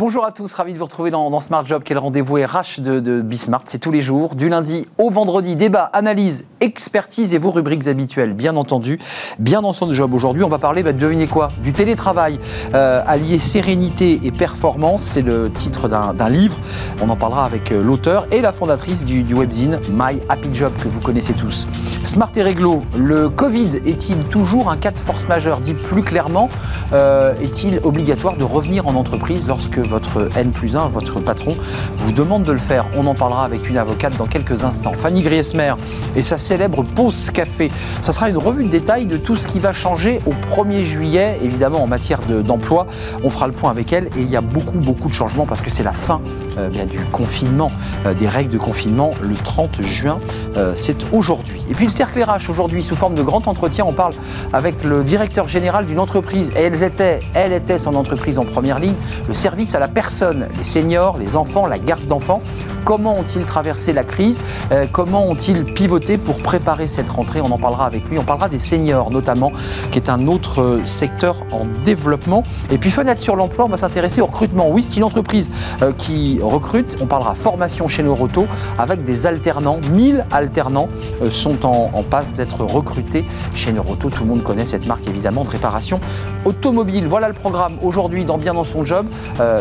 Bonjour à tous, ravi de vous retrouver dans, Smart Job, quel rendez-vous RH de, de Bismart. C'est tous les jours, du lundi au vendredi. Débat, analyse, expertise et vos rubriques habituelles, bien entendu. Bien dans son job. Aujourd'hui, on va parler, bah, devinez quoi Du télétravail, euh, allié sérénité et performance. C'est le titre d'un livre. On en parlera avec euh, l'auteur et la fondatrice du, webzine My Happy Job que vous connaissez tous. Smart et réglo, le Covid est-il toujours un cas de force majeure? Dit plus clairement, euh, est-il obligatoire de revenir en entreprise lorsque votre N plus 1, votre patron, vous demande de le faire. On en parlera avec une avocate dans quelques instants. Fanny Griesmer et sa célèbre pause café. Ça sera une revue de détail de tout ce qui va changer au 1er juillet, évidemment en matière d'emploi. on fera le point avec elle et il y a beaucoup, beaucoup de changements parce que c'est la fin euh, du confinement, euh, des règles de confinement le 30 juin. Euh, c'est aujourd'hui. Et puis le cercle RH aujourd'hui sous forme de grand entretien. On parle avec le directeur général d'une entreprise et elle était, elle était son entreprise en première ligne, le service à la personne, les seniors, les enfants, la garde d'enfants. Comment ont-ils traversé la crise? Euh, Comment ont-ils pivoté pour préparer cette rentrée? On en parlera avec lui. On parlera des seniors notamment, qui est un autre euh, secteur en développement. Et puis fenêtre sur l'emploi, on va s'intéresser au recrutement. Oui, c'est une entreprise euh, qui recrute. On parlera formation chez Noroto avec des alternants. 1000 alternants sont en, passe d'être recrutés chez Noroto. Tout le monde connaît cette marque évidemment de réparation automobile. Voilà le programme aujourd'hui dans Bien dans son job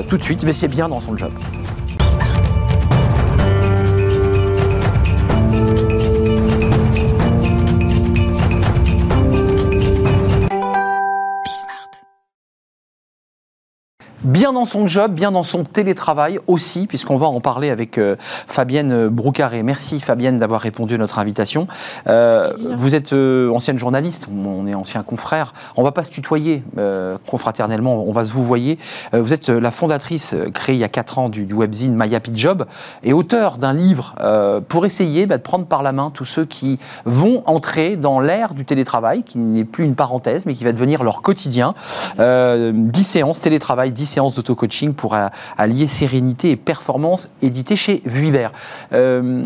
tout de suite, mais c'est bien dans son job. Bien dans son job, bien dans son télétravail aussi, puisqu'on va en parler avec euh, Fabienne Broucaré. Merci Fabienne d'avoir répondu à notre invitation. Euh, vous êtes euh, ancienne journaliste, on est ancien confrère. On va pas se tutoyer confraternellement, on va se vous voyer. vous êtes la fondatrice, créée il y a 4 ans, du, webzine My Happy Job, et auteur d'un livre pour essayer bah, de prendre par la main tous ceux qui vont entrer dans l'ère du télétravail, qui n'est plus une parenthèse, mais qui va devenir leur quotidien. 10 séances télétravail, 10 séances d'auto-coaching pour allier sérénité et performance, édité chez Vuibert. Euh,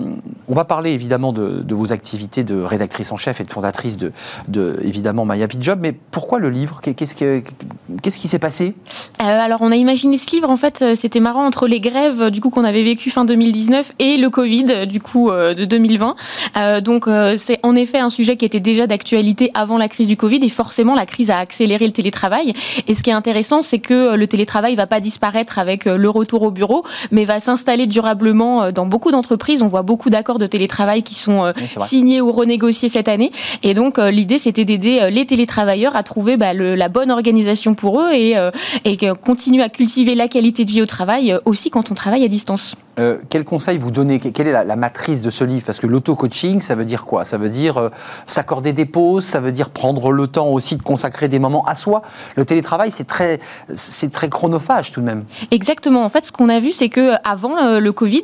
on va parler évidemment de, vos activités de rédactrice en chef et de fondatrice de, de évidemment My Happy Job, mais pourquoi le livre? Qu'est-ce qu'est-ce qui s'est passé? Euh, Alors, on a imaginé ce livre, en fait, euh, c'était marrant entre les grèves du coup qu'on avait vécu fin 2019 et le Covid du coup de 2020. donc, c'est en effet un sujet qui était déjà d'actualité avant la crise du Covid et forcément la crise a accéléré le télétravail. Et ce qui est intéressant, c'est que le télétravail ne va pas disparaître avec euh, le retour au bureau, mais va s'installer durablement euh, dans beaucoup d'entreprises. On voit beaucoup d'accords de télétravail qui sont euh, signés ou renégociés cette année. Et donc, l'idée, c'était d'aider les télétravailleurs à trouver bah, la bonne organisation pour eux et, et continuer à cultiver la qualité de vie au travail aussi quand on travaille à distance. Euh, quel conseil vous donnez Quelle est la, matrice de ce livre? Parce que l'auto-coaching, ça veut dire quoi? Ça veut dire euh, s'accorder des pauses, ça veut dire prendre le temps aussi de consacrer des moments à soi. Le télétravail, c'est très, c'est très chronophage tout de même. Exactement. En fait, ce qu'on a vu, c'est que euh, avant le Covid,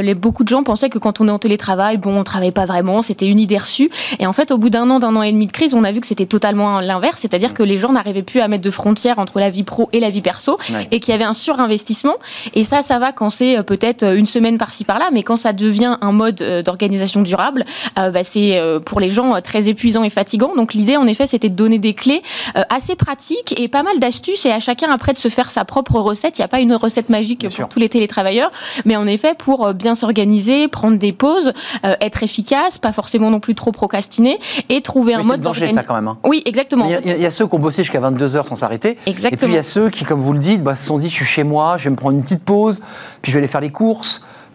les, beaucoup de gens pensaient que quand on est en télétravail, bon, on travaillait pas vraiment, c'était une idée reçue. Et en fait, au bout d'un an, d'un an et demi de crise, on a vu que c'était totalement l'inverse, c'est-à-dire que les gens n'arrivaient plus à mettre de frontières entre la vie pro et la vie perso, et qu'il y avait un surinvestissement. Et ça, ça va quand c'est peut-être une semaine par-ci par-là, mais quand ça devient un mode euh, d'organisation durable, euh, bah, c'est pour les gens très épuisant et fatigant. Donc l'idée, en effet, c'était de donner des clés assez pratiques et pas mal d'astuces et à chacun après de se faire sa propre recette. Il n'y a pas une recette magique pour tous les télétravailleurs, mais en effet, pour bien s'organiser, prendre des pauses, être efficace, pas forcément non plus trop procrastiner et trouver un mode danger ça quand même. Hein. Oui, exactement. Il y, a, ceux qui ont bossé jusqu'à 22 heures sans s'arrêter. Exactement. Et puis il y a ceux qui, comme vous le dites, bah, se sont dit je suis chez moi, je vais me prendre une petite pause, puis je vais aller faire les cours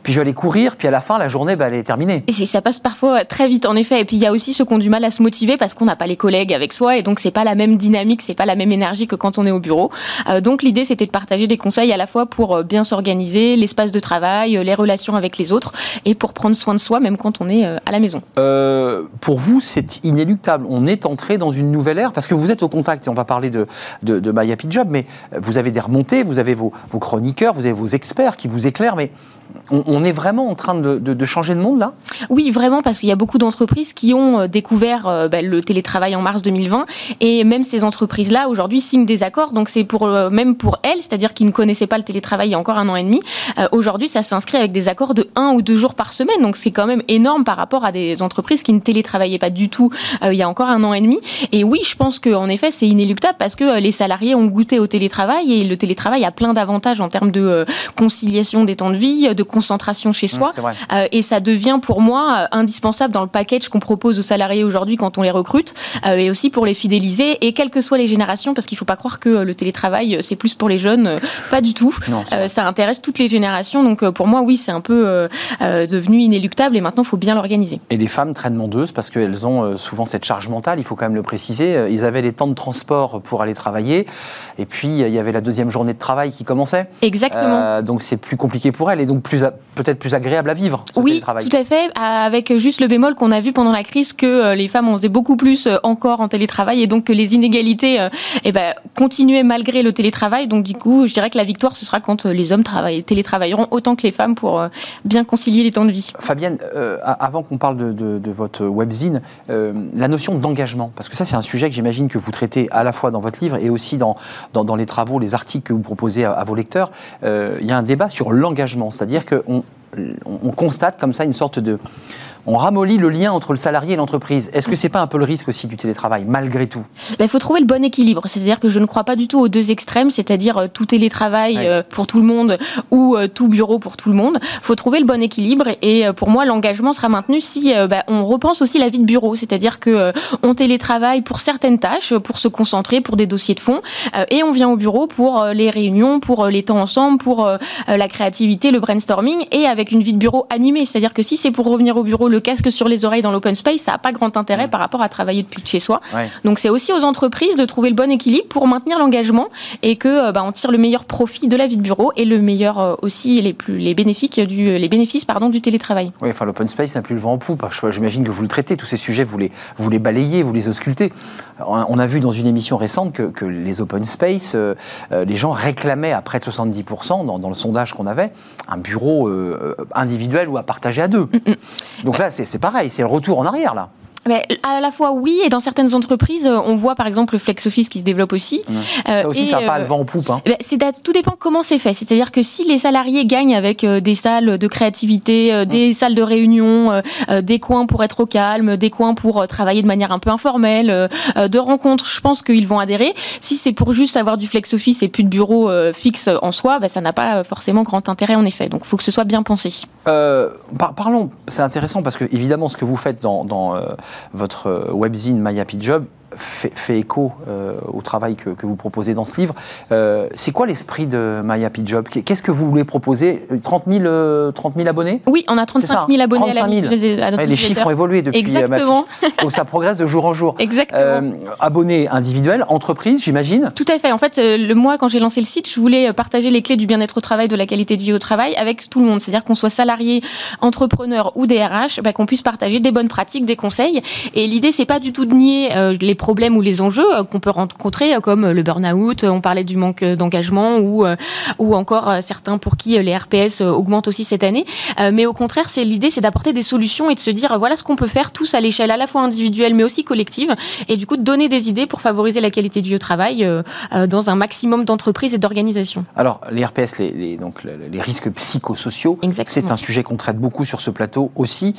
puis je vais aller courir, puis à la fin, la journée, bah, elle est terminée. Et ça passe parfois très vite, en effet. Et puis il y a aussi ceux qui ont du mal à se motiver parce qu'on n'a pas les collègues avec soi, et donc c'est pas la même dynamique, c'est pas la même énergie que quand on est au bureau. Euh, donc l'idée, c'était de partager des conseils à la fois pour euh, bien s'organiser, l'espace de travail, euh, les relations avec les autres, et pour prendre soin de soi, même quand on est à la maison. pour vous, c'est inéluctable. On est entré dans une nouvelle ère parce que vous êtes au contact, et on va parler de, de, de My Happy Job, mais vous avez des remontées, vous avez vos, vos chroniqueurs, vous avez vos experts qui vous éclairent, mais on, est vraiment en train de, changer de monde là? Oui, vraiment, parce qu'il y a beaucoup d'entreprises qui ont découvert bah, le télétravail en mars 2020, et même ces entreprises-là aujourd'hui signent des accords. Donc c'est pour même pour elles, c'est-à-dire qu'ils ne connaissaient pas le télétravail il y a encore un an et demi. aujourd'hui, ça s'inscrit avec des accords de un ou deux jours par semaine. Donc c'est quand même énorme par rapport à des entreprises qui ne télétravaillaient pas du tout il y a encore un an et demi. Et oui, je pense qu'en effet, c'est inéluctable parce que les salariés ont goûté au télétravail et le télétravail a plein d'avantages en termes de euh, conciliation des temps de vie, de concentration chez mmh, soi. Euh, et ça devient pour moi indispensable dans le package qu'on propose aux salariés aujourd'hui quand on les recrute euh, et aussi pour les fidéliser et quelles que soient les générations parce qu'il ne faut pas croire que le télétravail c'est plus pour les jeunes, pas du tout. ça intéresse toutes les générations donc pour moi oui c'est un peu devenu inéluctable et maintenant il faut bien l'organiser. Et les femmes traînent mondeuses parce qu'elles ont souvent cette charge mentale, il faut quand même le préciser. Ils avaient les temps de transport pour aller travailler et puis il y avait la deuxième journée de travail qui commençait. Exactement. Euh, donc c'est plus compliqué pour elle et donc plus peut-être plus agréable à vivre. Ce oui, tout à fait. Avec juste le bémol qu'on a vu pendant la crise que euh, les femmes en faisaient beaucoup plus euh, encore en télétravail et donc que les inégalités eh ben, continuaient malgré le télétravail. Donc du coup, je dirais que la victoire ce sera quand les hommes télétravailleront autant que les femmes pour bien concilier les temps de vie. Fabienne, avant qu'on parle de, votre webzine, la notion d'engagement, parce que ça c'est un sujet que j'imagine que vous traitez à la fois dans votre livre et aussi dans, dans, les travaux, les articles que vous proposez à, vos lecteurs, euh, il y a un débat sur l'engagement, c'est-à-dire qu'on on constate comme ça une sorte de on ramollit le lien entre le salarié et l'entreprise. Est-ce que c'est pas un peu le risque aussi du télétravail, malgré tout? Ben, Il faut trouver le bon équilibre. C'est-à-dire que je ne crois pas du tout aux deux extrêmes, c'est-à-dire euh, tout télétravail euh, pour tout le monde ou euh, tout bureau pour tout le monde. Il faut trouver le bon équilibre et pour moi, l'engagement sera maintenu si ben, on repense aussi la vie de bureau, c'est-à-dire que on télétravaille pour certaines tâches, pour se concentrer, pour des dossiers de fond, et on vient au bureau pour les réunions, pour les temps ensemble, pour la créativité, le brainstorming, et avec une vie de bureau animée. C'est-à-dire que si c'est pour revenir au bureau le casque sur les oreilles dans l'open space, ça n'a pas grand intérêt par rapport à travailler depuis chez soi. Donc c'est aussi aux entreprises de trouver le bon équilibre pour maintenir l'engagement et que euh, bah, on tire le meilleur profit de la vie de bureau et le meilleur euh, aussi les plus les bénéfices du les bénéfices pardon du télétravail. Oui, enfin l'open space n'a plus le vent en poupe. J'imagine que vous le traitez tous ces sujets, vous les vous les balayez, vous les auscultez. On a vu dans une émission récente que, les open space, euh, les gens réclamaient à près de 70% dans, le sondage qu'on avait un bureau individuel ou à partager à deux. Mm, mm. Donc c'est pareil, c'est le retour en arrière là à la fois oui, et dans certaines entreprises, euh, on voit par exemple le flex office qui se développe aussi. ça aussi, ça n'a pas le vent en poupe. Hein. Bah, tout dépend comment c'est fait. C'est-à-dire que si les salariés gagnent avec euh, des salles de créativité, euh, des salles de réunion, des coins pour être au calme, des coins pour travailler de manière un peu informelle, de rencontres, je pense qu'ils vont adhérer. Si c'est pour juste avoir du flex office et plus de bureau fixe en soi, bah, ça n'a pas forcément grand intérêt en effet. Donc il faut que ce soit bien pensé. parlons, c'est intéressant parce que évidemment ce que vous faites dans, dans votre euh, webzine My Fait, écho euh, au travail que, vous proposez dans ce livre. Euh, c'est quoi l'esprit de My Happy Job Qu'est-ce que vous voulez proposer? 30 000, 30 000 abonnés? Oui, on a 35 000 abonnés 35 à, Les chiffres ont évolué depuis Exactement. Donc ça progresse de jour en jour. Exactement. abonnés individuels, entreprises, j'imagine? Tout à fait. En fait, le mois, quand j'ai lancé le site, je voulais partager les clés du bien-être au travail, de la qualité de vie au travail avec tout le monde. C'est-à-dire qu'on soit salarié, entrepreneur ou DRH, bah, qu'on puisse partager des bonnes pratiques, des conseils. Et l'idée, c'est pas du tout de nier les problèmes ou les enjeux euh, qu'on peut rencontrer, euh, comme le burn-out, on parlait du manque d'engagement ou, euh, ou encore certains pour qui les RPS augmentent aussi cette année. Mais au contraire, c'est l'idée, c'est d'apporter des solutions et de se dire voilà ce qu'on peut faire tous à l'échelle à la fois individuelle mais aussi collective et du coup de donner des idées pour favoriser la qualité du travail dans un maximum d'entreprises et d'organisations. Alors les RPS, les, donc les risques psychosociaux, c'est un sujet qu'on traite beaucoup sur ce plateau aussi.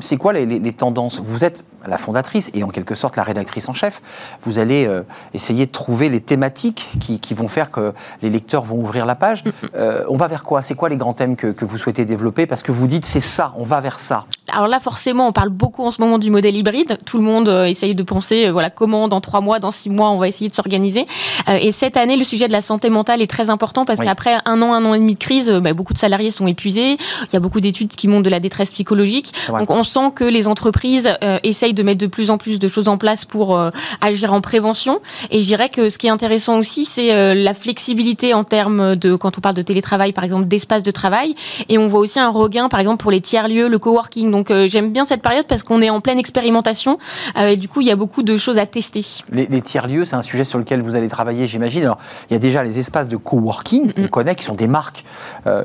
c'est quoi les, les tendances? Vous êtes la fondatrice et en quelque sorte la rédactrice en chef, vous allez euh, essayer de trouver les thématiques qui, vont faire que les lecteurs vont ouvrir la page. Euh, on va vers quoi? C'est quoi les grands thèmes que, vous souhaitez développer? Parce que vous dites c'est ça, on va vers ça. Alors là, forcément, on parle beaucoup en ce moment du modèle hybride. Tout le monde euh, essaye de penser, voilà, comment dans trois mois, dans six mois, on va essayer de s'organiser. et cette année, le sujet de la santé mentale est très important parce qu'après un an, un an et demi de crise, bah, beaucoup de salariés sont épuisés. Il y a beaucoup d'études qui montrent de la détresse psychologique. Donc on sent que les entreprises essayent de mettre de plus en plus de choses en place pour pour agir en prévention. Et je dirais que ce qui est intéressant aussi, c'est la flexibilité en termes de, quand on parle de télétravail, par exemple, d'espace de travail. Et on voit aussi un regain, par exemple, pour les tiers-lieux, le coworking. Donc j'aime bien cette période parce qu'on est en pleine expérimentation. et du coup, il y a beaucoup de choses à tester. Les, les tiers-lieux, c'est un sujet sur lequel vous allez travailler, j'imagine. Alors, il y a déjà les espaces de coworking qu'on connaît, qui sont des marques,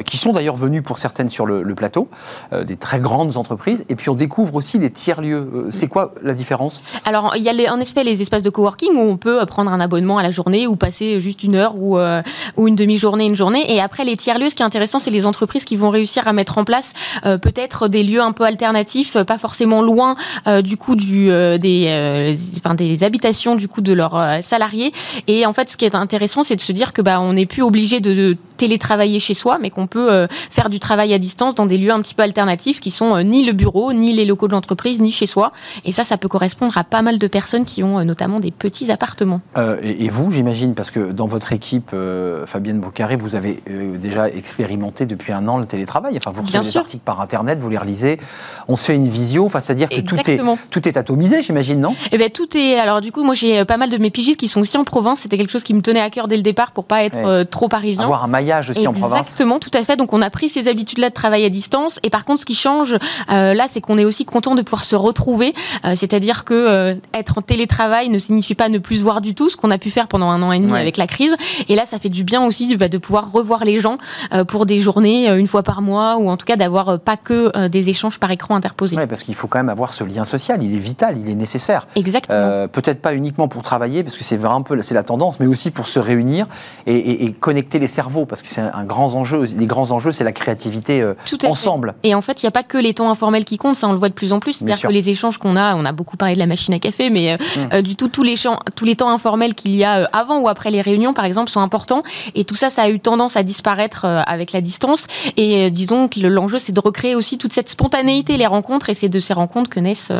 qui sont d'ailleurs venues pour certaines sur le, plateau, des très grandes entreprises. Et puis on découvre aussi les tiers-lieux. Euh, c'est quoi la différence? Alors, il y a les, en effet les espaces de coworking où on peut prendre un abonnement à la journée ou passer juste une heure ou, euh, une demi-journée, une journée. Et après, les tiers-lieux, ce qui est intéressant, c'est les entreprises qui vont réussir à mettre en place euh, peut-être des lieux un peu alternatifs, pas forcément loin du coup des, habitations du coup de leurs salariés. Et en fait, ce qui est intéressant, c'est de se dire que bah, on n'est plus obligé de, télétravailler chez soi, mais qu'on peut faire du travail à distance dans des lieux un petit peu alternatifs qui sont ni le bureau, ni les locaux de l'entreprise, ni chez soi. Et ça, ça peut correspondre à pas mal de personnes qui ont euh, notamment des petits appartements. Euh, et, vous, j'imagine, parce que dans votre équipe, euh, Fabienne Boucaré, vous avez déjà expérimenté depuis un an le télétravail. Enfin, vous recevez des articles par Internet, vous les relisez. On se fait une visio. Enfin, c'est-à-dire que tout est, tout est atomisé, j'imagine, non? Eh bien, tout est. Alors, du coup, moi, j'ai pas mal de mes pigistes qui sont aussi en province. C'était quelque chose qui me tenait à cœur dès le départ pour pas être trop parisien. Avoir un maillage aussi en province. Exactement, tout à fait. Donc, on a pris ces habitudes-là de travail à distance. Et par contre, ce qui change là, c'est qu'on est aussi content de pouvoir se retrouver. Euh, c'est-à-dire que euh, être en télétravail ne signifie pas ne plus se voir du tout, ce qu'on a pu faire pendant un an et demi avec la crise. Et là, ça fait du bien aussi bah, de pouvoir revoir les gens euh, pour des journées une fois par mois, ou en tout cas d'avoir pas que des échanges par écran interposés. Oui, parce qu'il faut quand même avoir ce lien social. Il est vital, il est nécessaire. Exactement. Peut-être pas uniquement pour travailler, parce que c'est un peu c'est la tendance, mais aussi pour se réunir et, connecter les cerveaux, parce que c'est un, grand enjeu. Les grands enjeux, c'est la créativité ensemble. Et en fait, il n'y a pas que les temps informels qui comptent, ça on le voit de plus en plus. C'est-à-dire que les échanges qu'on a, on a beaucoup parlé de la machine à café, mais euh, mm. euh, du tout, tous les, tous les temps informels qu'il y a euh, avant ou après les réunions, par exemple, sont importants. Et tout ça, ça a eu tendance à disparaître avec la distance. Et disons que l'enjeu, c'est de recréer aussi toute cette spontanéité, les rencontres, et c'est de ces rencontres que naissent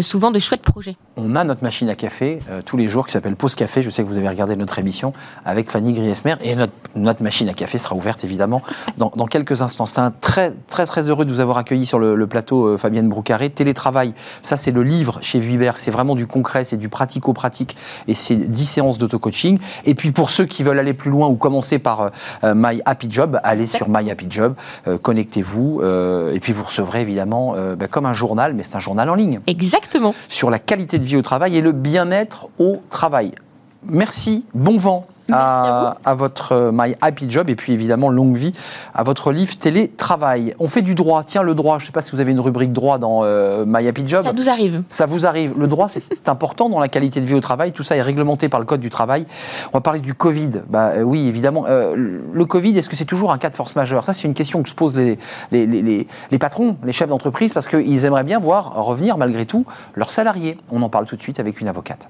souvent de chouettes projets. On a notre machine à café tous les jours qui s'appelle Pause Café. Je sais que vous avez regardé notre émission avec Fanny Griesmer. Et notre, notre machine à café sera ouverte, évidemment, dans, dans quelques instants. C'est un très, très, très heureux de vous avoir accueilli sur le, plateau, Fabienne Broucaré. Télétravail, ça, c'est le livre chez Vuibert. C'est vraiment du concret, c'est du pratico-pratique. Et c'est 10 séances d'auto-coaching. Et puis, pour ceux qui veulent aller plus loin ou commencer par euh, My Happy Job, allez sur My Happy Job, euh, connectez-vous. Euh, et puis, vous recevrez évidemment bah, comme un journal, mais c'est un journal en ligne. Exactement. Sur la qualité de vie au travail et le bien-être au travail. Merci, bon vent à, votre euh, My Happy Job et puis évidemment longue vie à votre livre Télétravail. On fait du droit. Tiens, le droit, je ne sais pas si vous avez une rubrique droit dans euh, My Happy Job. Ça nous arrive. Ça vous arrive. Le droit, c'est important dans la qualité de vie au travail. Tout ça est réglementé par le Code du travail. On va parler du Covid. Bah, euh, oui, évidemment. le Covid, est-ce que c'est toujours un cas de force majeure? Ça, c'est une question que se posent les, les, les, les patrons, les chefs d'entreprise, parce qu'ils aimeraient bien voir revenir malgré tout leurs salariés. On en parle tout de suite avec une avocate.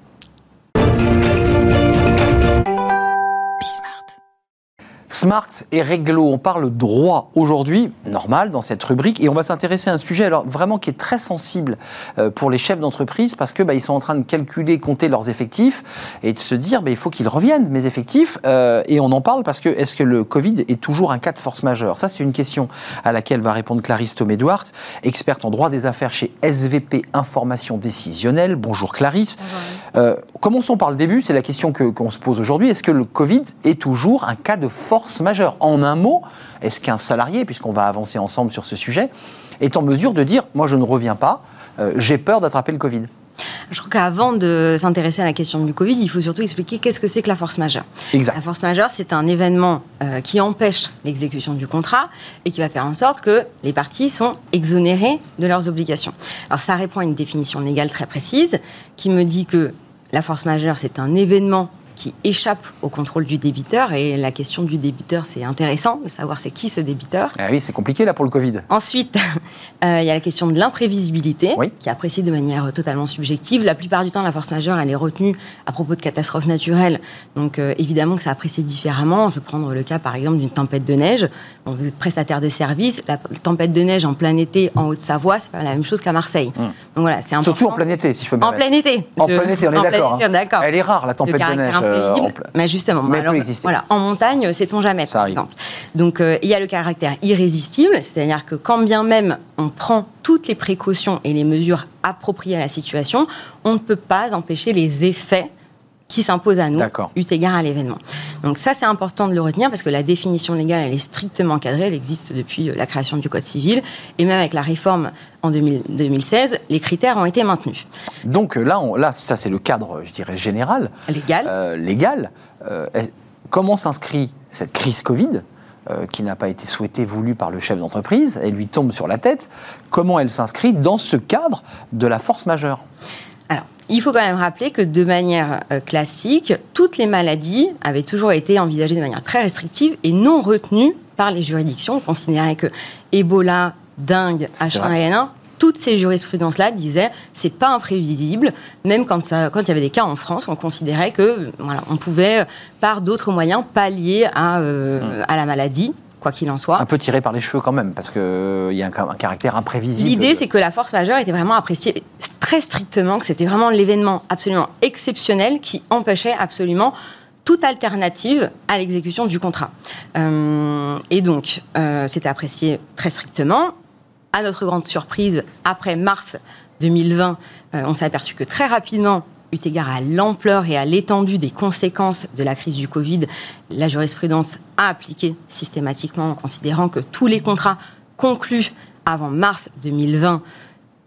Smart et réglo, on parle droit aujourd'hui, normal dans cette rubrique, et on va s'intéresser à un sujet alors vraiment qui est très sensible euh, pour les chefs d'entreprise parce que bah, ils sont en train de calculer, compter leurs effectifs et de se dire bah, il faut qu'ils reviennent mes effectifs euh, et on en parle parce que est-ce que le Covid est toujours un cas de force majeure? Ça c'est une question à laquelle va répondre Clarisse Tom-Edwards, experte en droit des affaires chez SVP Information Décisionnelle. Bonjour Clarisse. Euh, commençons par le début, c'est la question qu'on se pose aujourd'hui. Est-ce que le Covid est toujours un cas de force force majeure? En un mot, est-ce qu'un salarié, puisqu'on va avancer ensemble sur ce sujet, est en mesure de dire moi je ne reviens pas, euh, j'ai peur d'attraper le Covid? Je crois qu'avant de s'intéresser à la question du Covid, il faut surtout expliquer qu'est-ce que c'est que la force majeure. Exact. La force majeure, c'est un événement euh, qui empêche l'exécution du contrat et qui va faire en sorte que les parties sont exonérées de leurs obligations. Alors ça répond à une définition légale très précise qui me dit que la force majeure, c'est un événement qui échappe au contrôle du débiteur. Et la question du débiteur, c'est intéressant de savoir c'est qui ce débiteur. Ah oui, c'est compliqué là pour le Covid. Ensuite, euh, il y a la question de l'imprévisibilité, qui est appréciée de manière totalement subjective. La plupart du temps, la force majeure, elle est retenue à propos de catastrophes naturelles. Donc euh, évidemment que ça apprécie différemment. Je vais prendre le cas par exemple d'une tempête de neige. vous êtes prestataire de service. La tempête de neige en plein été en Haute-Savoie, c'est pas la même chose qu'à Marseille. Hum. Donc voilà, c'est Surtout en plein été, si je peux me En plein été. En plein été, on est d'accord. Hein. Elle est rare, la tempête de neige. Imprévisible. pla- mais justement, mais alors, voilà, en montagne, sait-on jamais, Ça par arrive. exemple. Donc, euh, il y a le caractère irrésistible, c'est-à-dire que quand bien même on prend toutes les précautions et les mesures appropriées à la situation, on ne peut pas empêcher les effets qui s'imposent à nous, eu égard à l'événement. Donc ça, c'est important de le retenir parce que la définition légale, elle est strictement cadrée, elle existe depuis euh, la création du Code civil, et même avec la réforme en 2000 2016, les critères ont été maintenus. Donc euh, là, on- là ça c'est le cadre, je dirais, général. Légal, euh, légal. Euh, comment s'inscrit cette crise Covid euh, qui n'a pas été souhaitée, voulue par le chef d'entreprise, elle lui tombe sur la tête? Comment elle s'inscrit dans ce cadre de la force majeure? Alors, il faut quand même rappeler que de manière euh, classique, toutes les maladies avaient toujours été envisagées de manière très restrictive et non retenues par les juridictions. On considérait que Ebola, vrai. H1N1, toutes ces jurisprudences-là disaient c'est pas imprévisible. Même quand, ça- quand il y avait des cas en France, on considérait que voilà, on pouvait, euh, par d'autres moyens, pallier à, euh, à la maladie, quoi qu'il en soit. Un peu tiré par les cheveux quand même, parce qu'il y a un, un caractère imprévisible. L'idée, c'est que la force majeure était vraiment appréciée très strictement, que c'était vraiment l'événement absolument exceptionnel qui empêchait absolument toute alternative à l'exécution du contrat. Euh, et donc, euh, c'était apprécié très strictement. À notre grande surprise, après mars 2020, euh, on s'est aperçu que très rapidement, eu égard à l'ampleur et à l'étendue des conséquences de la crise du Covid, la jurisprudence a appliqué systématiquement en considérant que tous les contrats conclus avant mars 2020,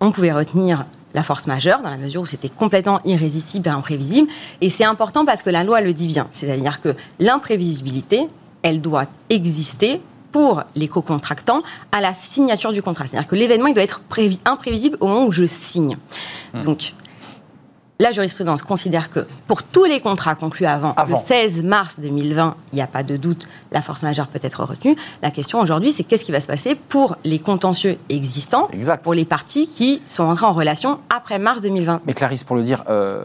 on pouvait retenir la force majeure dans la mesure où c'était complètement irrésistible et imprévisible. Et c'est important parce que la loi le dit bien, c'est-à-dire que l'imprévisibilité, elle doit exister pour les co-contractants à la signature du contrat. C'est-à-dire que l'événement, il doit être prévi- imprévisible au moment où je signe. Donc, la jurisprudence considère que pour tous les contrats conclus avant, Avant. le 16 mars 2020, il n'y a pas de doute, la force majeure peut être retenue. La question aujourd'hui, c'est qu'est-ce qui va se passer pour les contentieux existants, Exact. pour les parties qui sont entrées en relation après mars 2020. Mais Clarisse, pour le dire euh,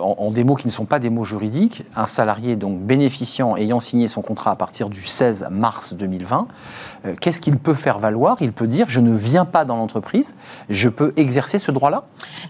en, en des mots qui ne sont pas des mots juridiques, un salarié donc bénéficiant ayant signé son contrat à partir du 16 mars 2020, euh, qu'est-ce qu'il peut faire valoir? Il peut dire je ne viens pas dans l'entreprise, je peux exercer ce droit-là?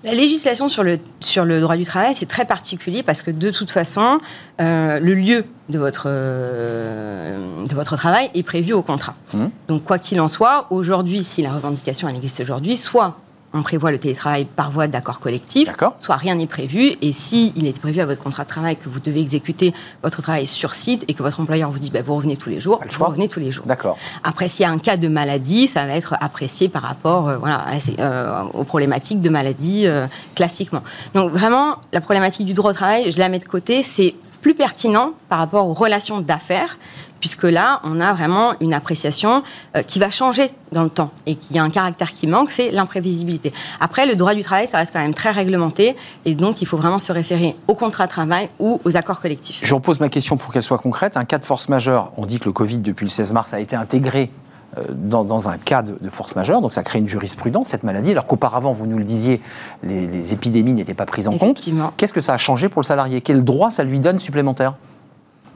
La législation sur le, sur le droit du travail, c'est très particulier parce que de toute façon, euh, le lieu de votre, euh, de votre travail est prévu au contrat. Mhm. Donc, quoi qu'il en soit, aujourd'hui, si la revendication elle existe aujourd'hui, soit on prévoit le télétravail par voie d'accord collectif, soit rien n'est prévu. Et si il est prévu à votre contrat de travail que vous devez exécuter votre travail sur site et que votre employeur vous dit bah, vous revenez tous les jours, vous revenez tous les jours. D'accord. Après, s'il y a un cas de maladie, ça va être apprécié par rapport euh, voilà, à euh, aux problématiques de maladie euh, classiquement. Donc vraiment, la problématique du droit au travail, je la mets de côté, c'est plus pertinent par rapport aux relations d'affaires, puisque là, on a vraiment une appréciation euh, qui va changer dans le temps et qui a un caractère qui manque, c'est l'imprévisibilité. Après, le droit du travail, ça reste quand même très réglementé, et donc il faut vraiment se référer au contrat de travail ou aux accords collectifs. Je repose ma question pour qu'elle soit concrète. Un cas de force majeure, on dit que le Covid, depuis le 16 mars, a été intégré euh, dans, dans un cas de, de force majeure, donc ça crée une jurisprudence, cette maladie, alors qu'auparavant, vous nous le disiez, les, les épidémies n'étaient pas prises en compte. Qu'est-ce que ça a changé pour le salarié? Quel droit ça lui donne supplémentaire,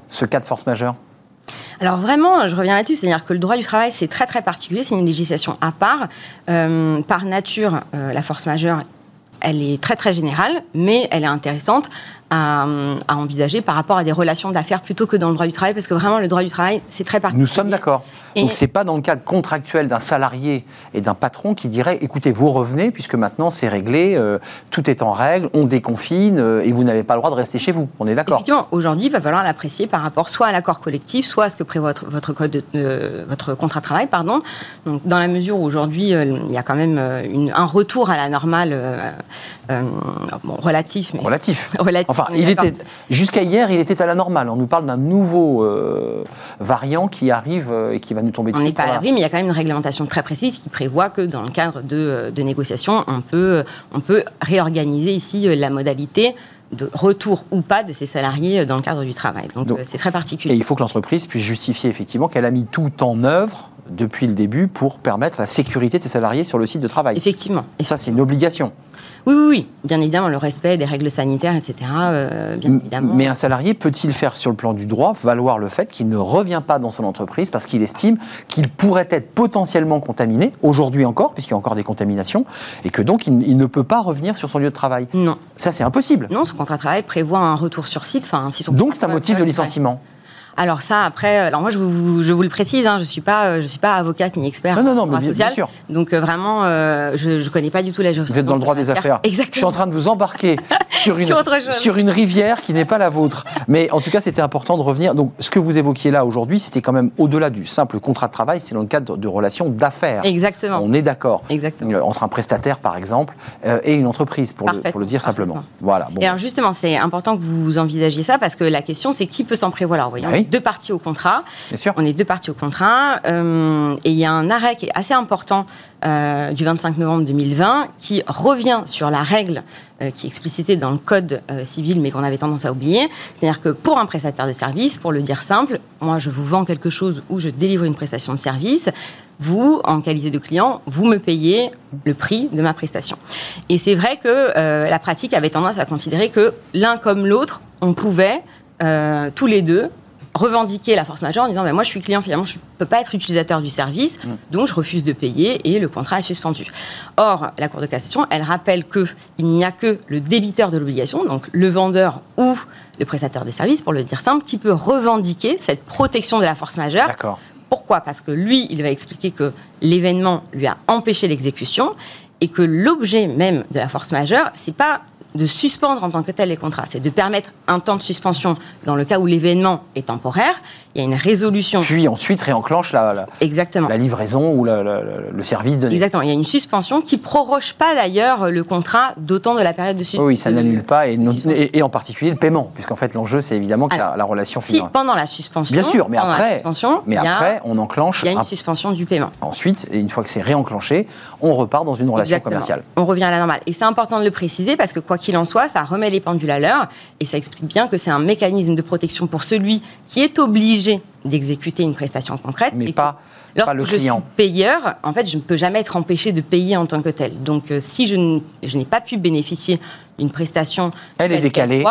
ce cas de force majeure? Alors vraiment, je reviens là-dessus, c'est-à-dire que le droit du travail, c'est très très particulier, c'est une législation à part. Euh, par nature, euh, la force majeure, elle est très très générale, mais elle est intéressante à, à envisager par rapport à des relations d'affaires plutôt que dans le droit du travail, parce que vraiment, le droit du travail, c'est très particulier. Nous sommes d'accord. Donc c'est pas dans le cadre contractuel d'un salarié et d'un patron qui dirait écoutez, vous revenez puisque maintenant c'est réglé, euh, tout est en règle, on déconfine euh, et vous n'avez pas le droit de rester chez vous. On est d'accord Effectivement, aujourd'hui, il va falloir l'apprécier par rapport soit à l'accord collectif, soit à ce que prévoit votre, code, de- euh, votre contrat de travail, pardon. Donc, dans la mesure où aujourd'hui, il y a quand même une- un retour à la normale, bon, relatif, mais Relatif. relatif. Enfin, on il était jusqu'à hier, il était à la normale. On nous parle d'un nouveau euh, variant qui arrive euh, et qui va nous tomber On dessus. n'est pas à l'abri, mais il y a quand même une réglementation très précise qui prévoit que dans le cadre de, euh, de négociations, on peut, on peut réorganiser ici la modalité de retour ou pas de ces salariés dans le cadre du travail. Donc c'est très Et particulier. il faut que l'entreprise puisse justifier effectivement qu'elle a mis tout en œuvre depuis le début pour permettre la sécurité de ses salariés sur le site de travail. Effectivement. Et ça, c'est une obligation. Oui, oui, oui, bien évidemment, le respect des règles sanitaires, etc. euh, bien évidemment. Mais un salarié peut-il faire sur le plan du droit valoir le fait qu'il ne revient pas dans son entreprise parce qu'il estime qu'il pourrait être potentiellement contaminé, aujourd'hui encore, puisqu'il y a encore des contaminations, et que donc il, il ne peut pas revenir sur son lieu de travail? Non, Ça, c'est impossible. non, son contrat de travail prévoit un retour sur site. Enfin, si son Donc c'est un motif de licenciement. Alors ça, après, euh, alors moi je vous, je vous le précise, hein, je suis pas, euh, je suis pas avocate ni expert Non, non, non, en droit mais bien- social, bien sûr. donc euh, vraiment, euh, je, je connais pas du tout la jurisprudence. Vous êtes dans le droit des affaires. Je suis en Exactement. train de vous embarquer sur une, Sur une rivière qui n'est pas la vôtre. Mais en tout cas, c'était important de revenir. Donc, ce que vous évoquiez là aujourd'hui, c'était quand même au-delà du simple contrat de travail, c'est dans le cadre de relations d'affaires. Exactement. On est d'accord. Exactement. Entre un prestataire, par exemple, euh, et une entreprise, pour, le, Parfaitement, pour le dire simplement. Voilà. Bon. Et alors justement, c'est important que vous envisagiez ça parce que la question, c'est qui peut s'en prévaloir. Voyez, on Oui. deux parties au contrat. Bien sûr. On est deux parties au contrat. euh, et il y a un arrêt qui est assez important euh, du 25 novembre 2020 qui revient sur la règle euh, qui est explicitée dans le code civil mais qu'on avait tendance à oublier. C'est-à-dire que pour un prestataire de service, pour le dire simple, moi je vous vends quelque chose ou je délivre une prestation de service. Vous, en qualité de client, vous me payez le prix de ma prestation. Et c'est vrai que euh, la pratique avait tendance à considérer que l'un comme l'autre, on pouvait euh, tous les deux revendiquer la force majeure en disant moi je suis client finalement je ne peux pas être utilisateur du service donc je refuse de payer et le contrat est suspendu. Or la Cour de cassation elle rappelle que il n'y a que le débiteur de l'obligation donc le vendeur ou le prestataire de service pour le dire simple qui peut revendiquer cette protection de la force majeure D'accord. pourquoi? Parce que lui, il va expliquer que l'événement lui a empêché l'exécution et que l'objet même de la force majeure, c'est pas de suspendre en tant que tel les contrats, c'est de permettre un temps de suspension dans le cas où l'événement est temporaire. Il y a une résolution. Puis ensuite réenclenche la, la, Exactement. la livraison ou la- la- la- le service donné. Exactement. Il y a une suspension qui proroge pas d'ailleurs le contrat d'autant de la période de suspension. Oui, ça n'annule pas, et, non- et- et en particulier le paiement, puisqu'en fait l'enjeu c'est évidemment que la, Alors, la relation Si finira. pendant la suspension, Bien sûr, mais après, suspension, mais a- après on enclenche il y a une un- suspension du paiement. Ensuite, et une fois que c'est réenclenché, on repart dans une relation Exactement. commerciale. On revient à la normale. Et c'est important de le préciser parce que quoi qu'il en soit, ça remet les pendules à l'heure et ça explique bien que c'est un mécanisme de protection pour celui qui est obligé d'exécuter une prestation concrète. Mais et pas- lorsque pas le je client. suis payeur, en fait, je ne peux jamais être empêché de payer en tant que tel. Donc, euh, si je, n'ai pas pu bénéficier d'une prestation Elle est décalée.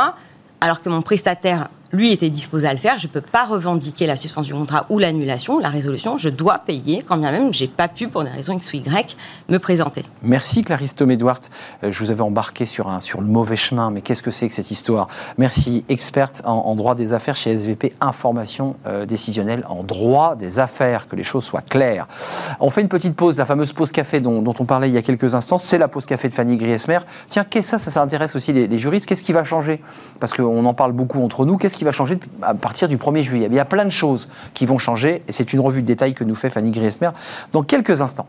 alors que mon prestataire, lui, était disposé à le faire, je ne peux pas revendiquer la suspension du contrat ou l'annulation, la résolution. Je dois payer, quand bien même j'ai pas pu, pour des raisons X ou Y, me présenter. Merci Clarisse Tomé-Duart. Euh, Je vous avais embarqué sur, le mauvais chemin, mais qu'est-ce que c'est que cette histoire? Merci, experte en, droit des affaires chez SVP, information euh, décisionnelle en droit des affaires, que les choses soient claires. On fait une petite pause, la fameuse pause café dont, on parlait il y a quelques instants, c'est la pause café de Fanny Griesmer. Tiens, qu'est-ce que ça, ça, intéresse aussi les, les juristes, qu'est-ce qui va changer? Parce qu'on en parle beaucoup entre nous, qui va changer à partir du 1er juillet Il y a plein de choses qui vont changer, c'est une revue de détail que nous fait Fanny Griesmer dans quelques instants.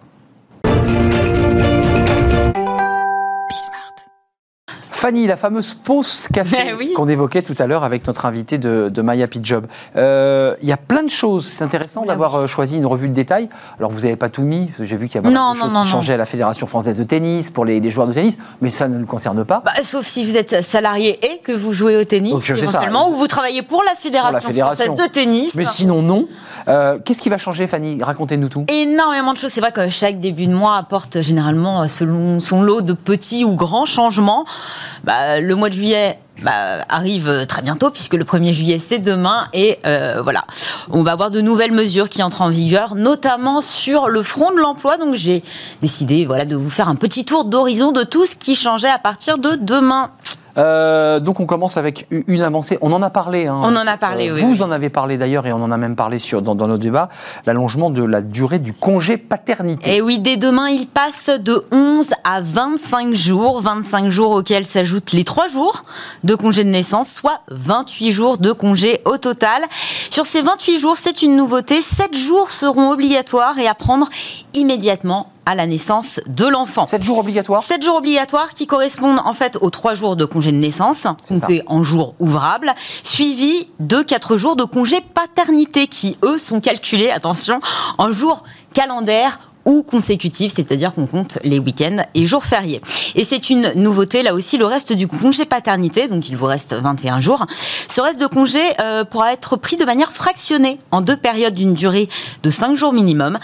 Fanny, la fameuse pause café Eh oui. qu'on évoquait tout à l'heure avec notre invité de, de My Happy Job. Euh, Il y a plein de choses. C'est intéressant Oui, d'avoir oui. euh, choisi une revue de détail. Alors, vous n'avez pas tout mis. J'ai vu qu'il y avait Non, beaucoup de choses qui changeaient à la Fédération française de tennis, pour les, les joueurs de tennis, mais ça ne nous concerne pas. Bah, sauf si vous êtes salarié et que vous jouez au tennis, Donc, c'est ça. éventuellement, ou vous travaillez pour la Fédération, fédération. française de tennis. mais sinon, non. Euh, Qu'est-ce qui va changer, Fanny? Racontez-nous tout. Énormément de choses. C'est vrai que chaque début de mois apporte généralement selon son lot de petits ou grands changements. Bah, le mois de juillet bah, arrive euh, très bientôt puisque le 1er juillet c'est demain et euh, voilà. On va avoir de nouvelles mesures qui entrent en vigueur notamment sur le front de l'emploi. Donc j'ai décidé voilà de vous faire un petit tour d'horizon de tout ce qui changeait à partir de demain Euh, donc on commence avec une avancée. On en a parlé. hein. On en a parlé, oui, Vous oui. en avez parlé d'ailleurs et on en a même parlé sur, dans, dans nos débats. L'allongement de la durée du congé paternité. Et oui, dès demain, il passe de 11 à 25 jours. 25 jours auxquels s'ajoutent les 3 jours de congé de naissance, soit 28 jours de congé au total. Sur ces 28 jours, c'est une nouveauté. 7 jours seront obligatoires et à prendre immédiatement à la naissance de l'enfant. 7 jours obligatoires 7 jours obligatoires qui correspondent en fait aux 3 jours de congé de naissance, comptés en jours ouvrables, suivis de 4 jours de congé paternité qui, eux, sont calculés, attention, en jours calendaires ou consécutive, c'est-à-dire qu'on compte les week-ends et jours fériés. Et c'est une nouveauté, là aussi, le reste du congé paternité, donc il vous reste 21 jours, ce reste de congé euh, pourra être pris de manière fractionnée en deux périodes d'une durée de 5 jours minimum,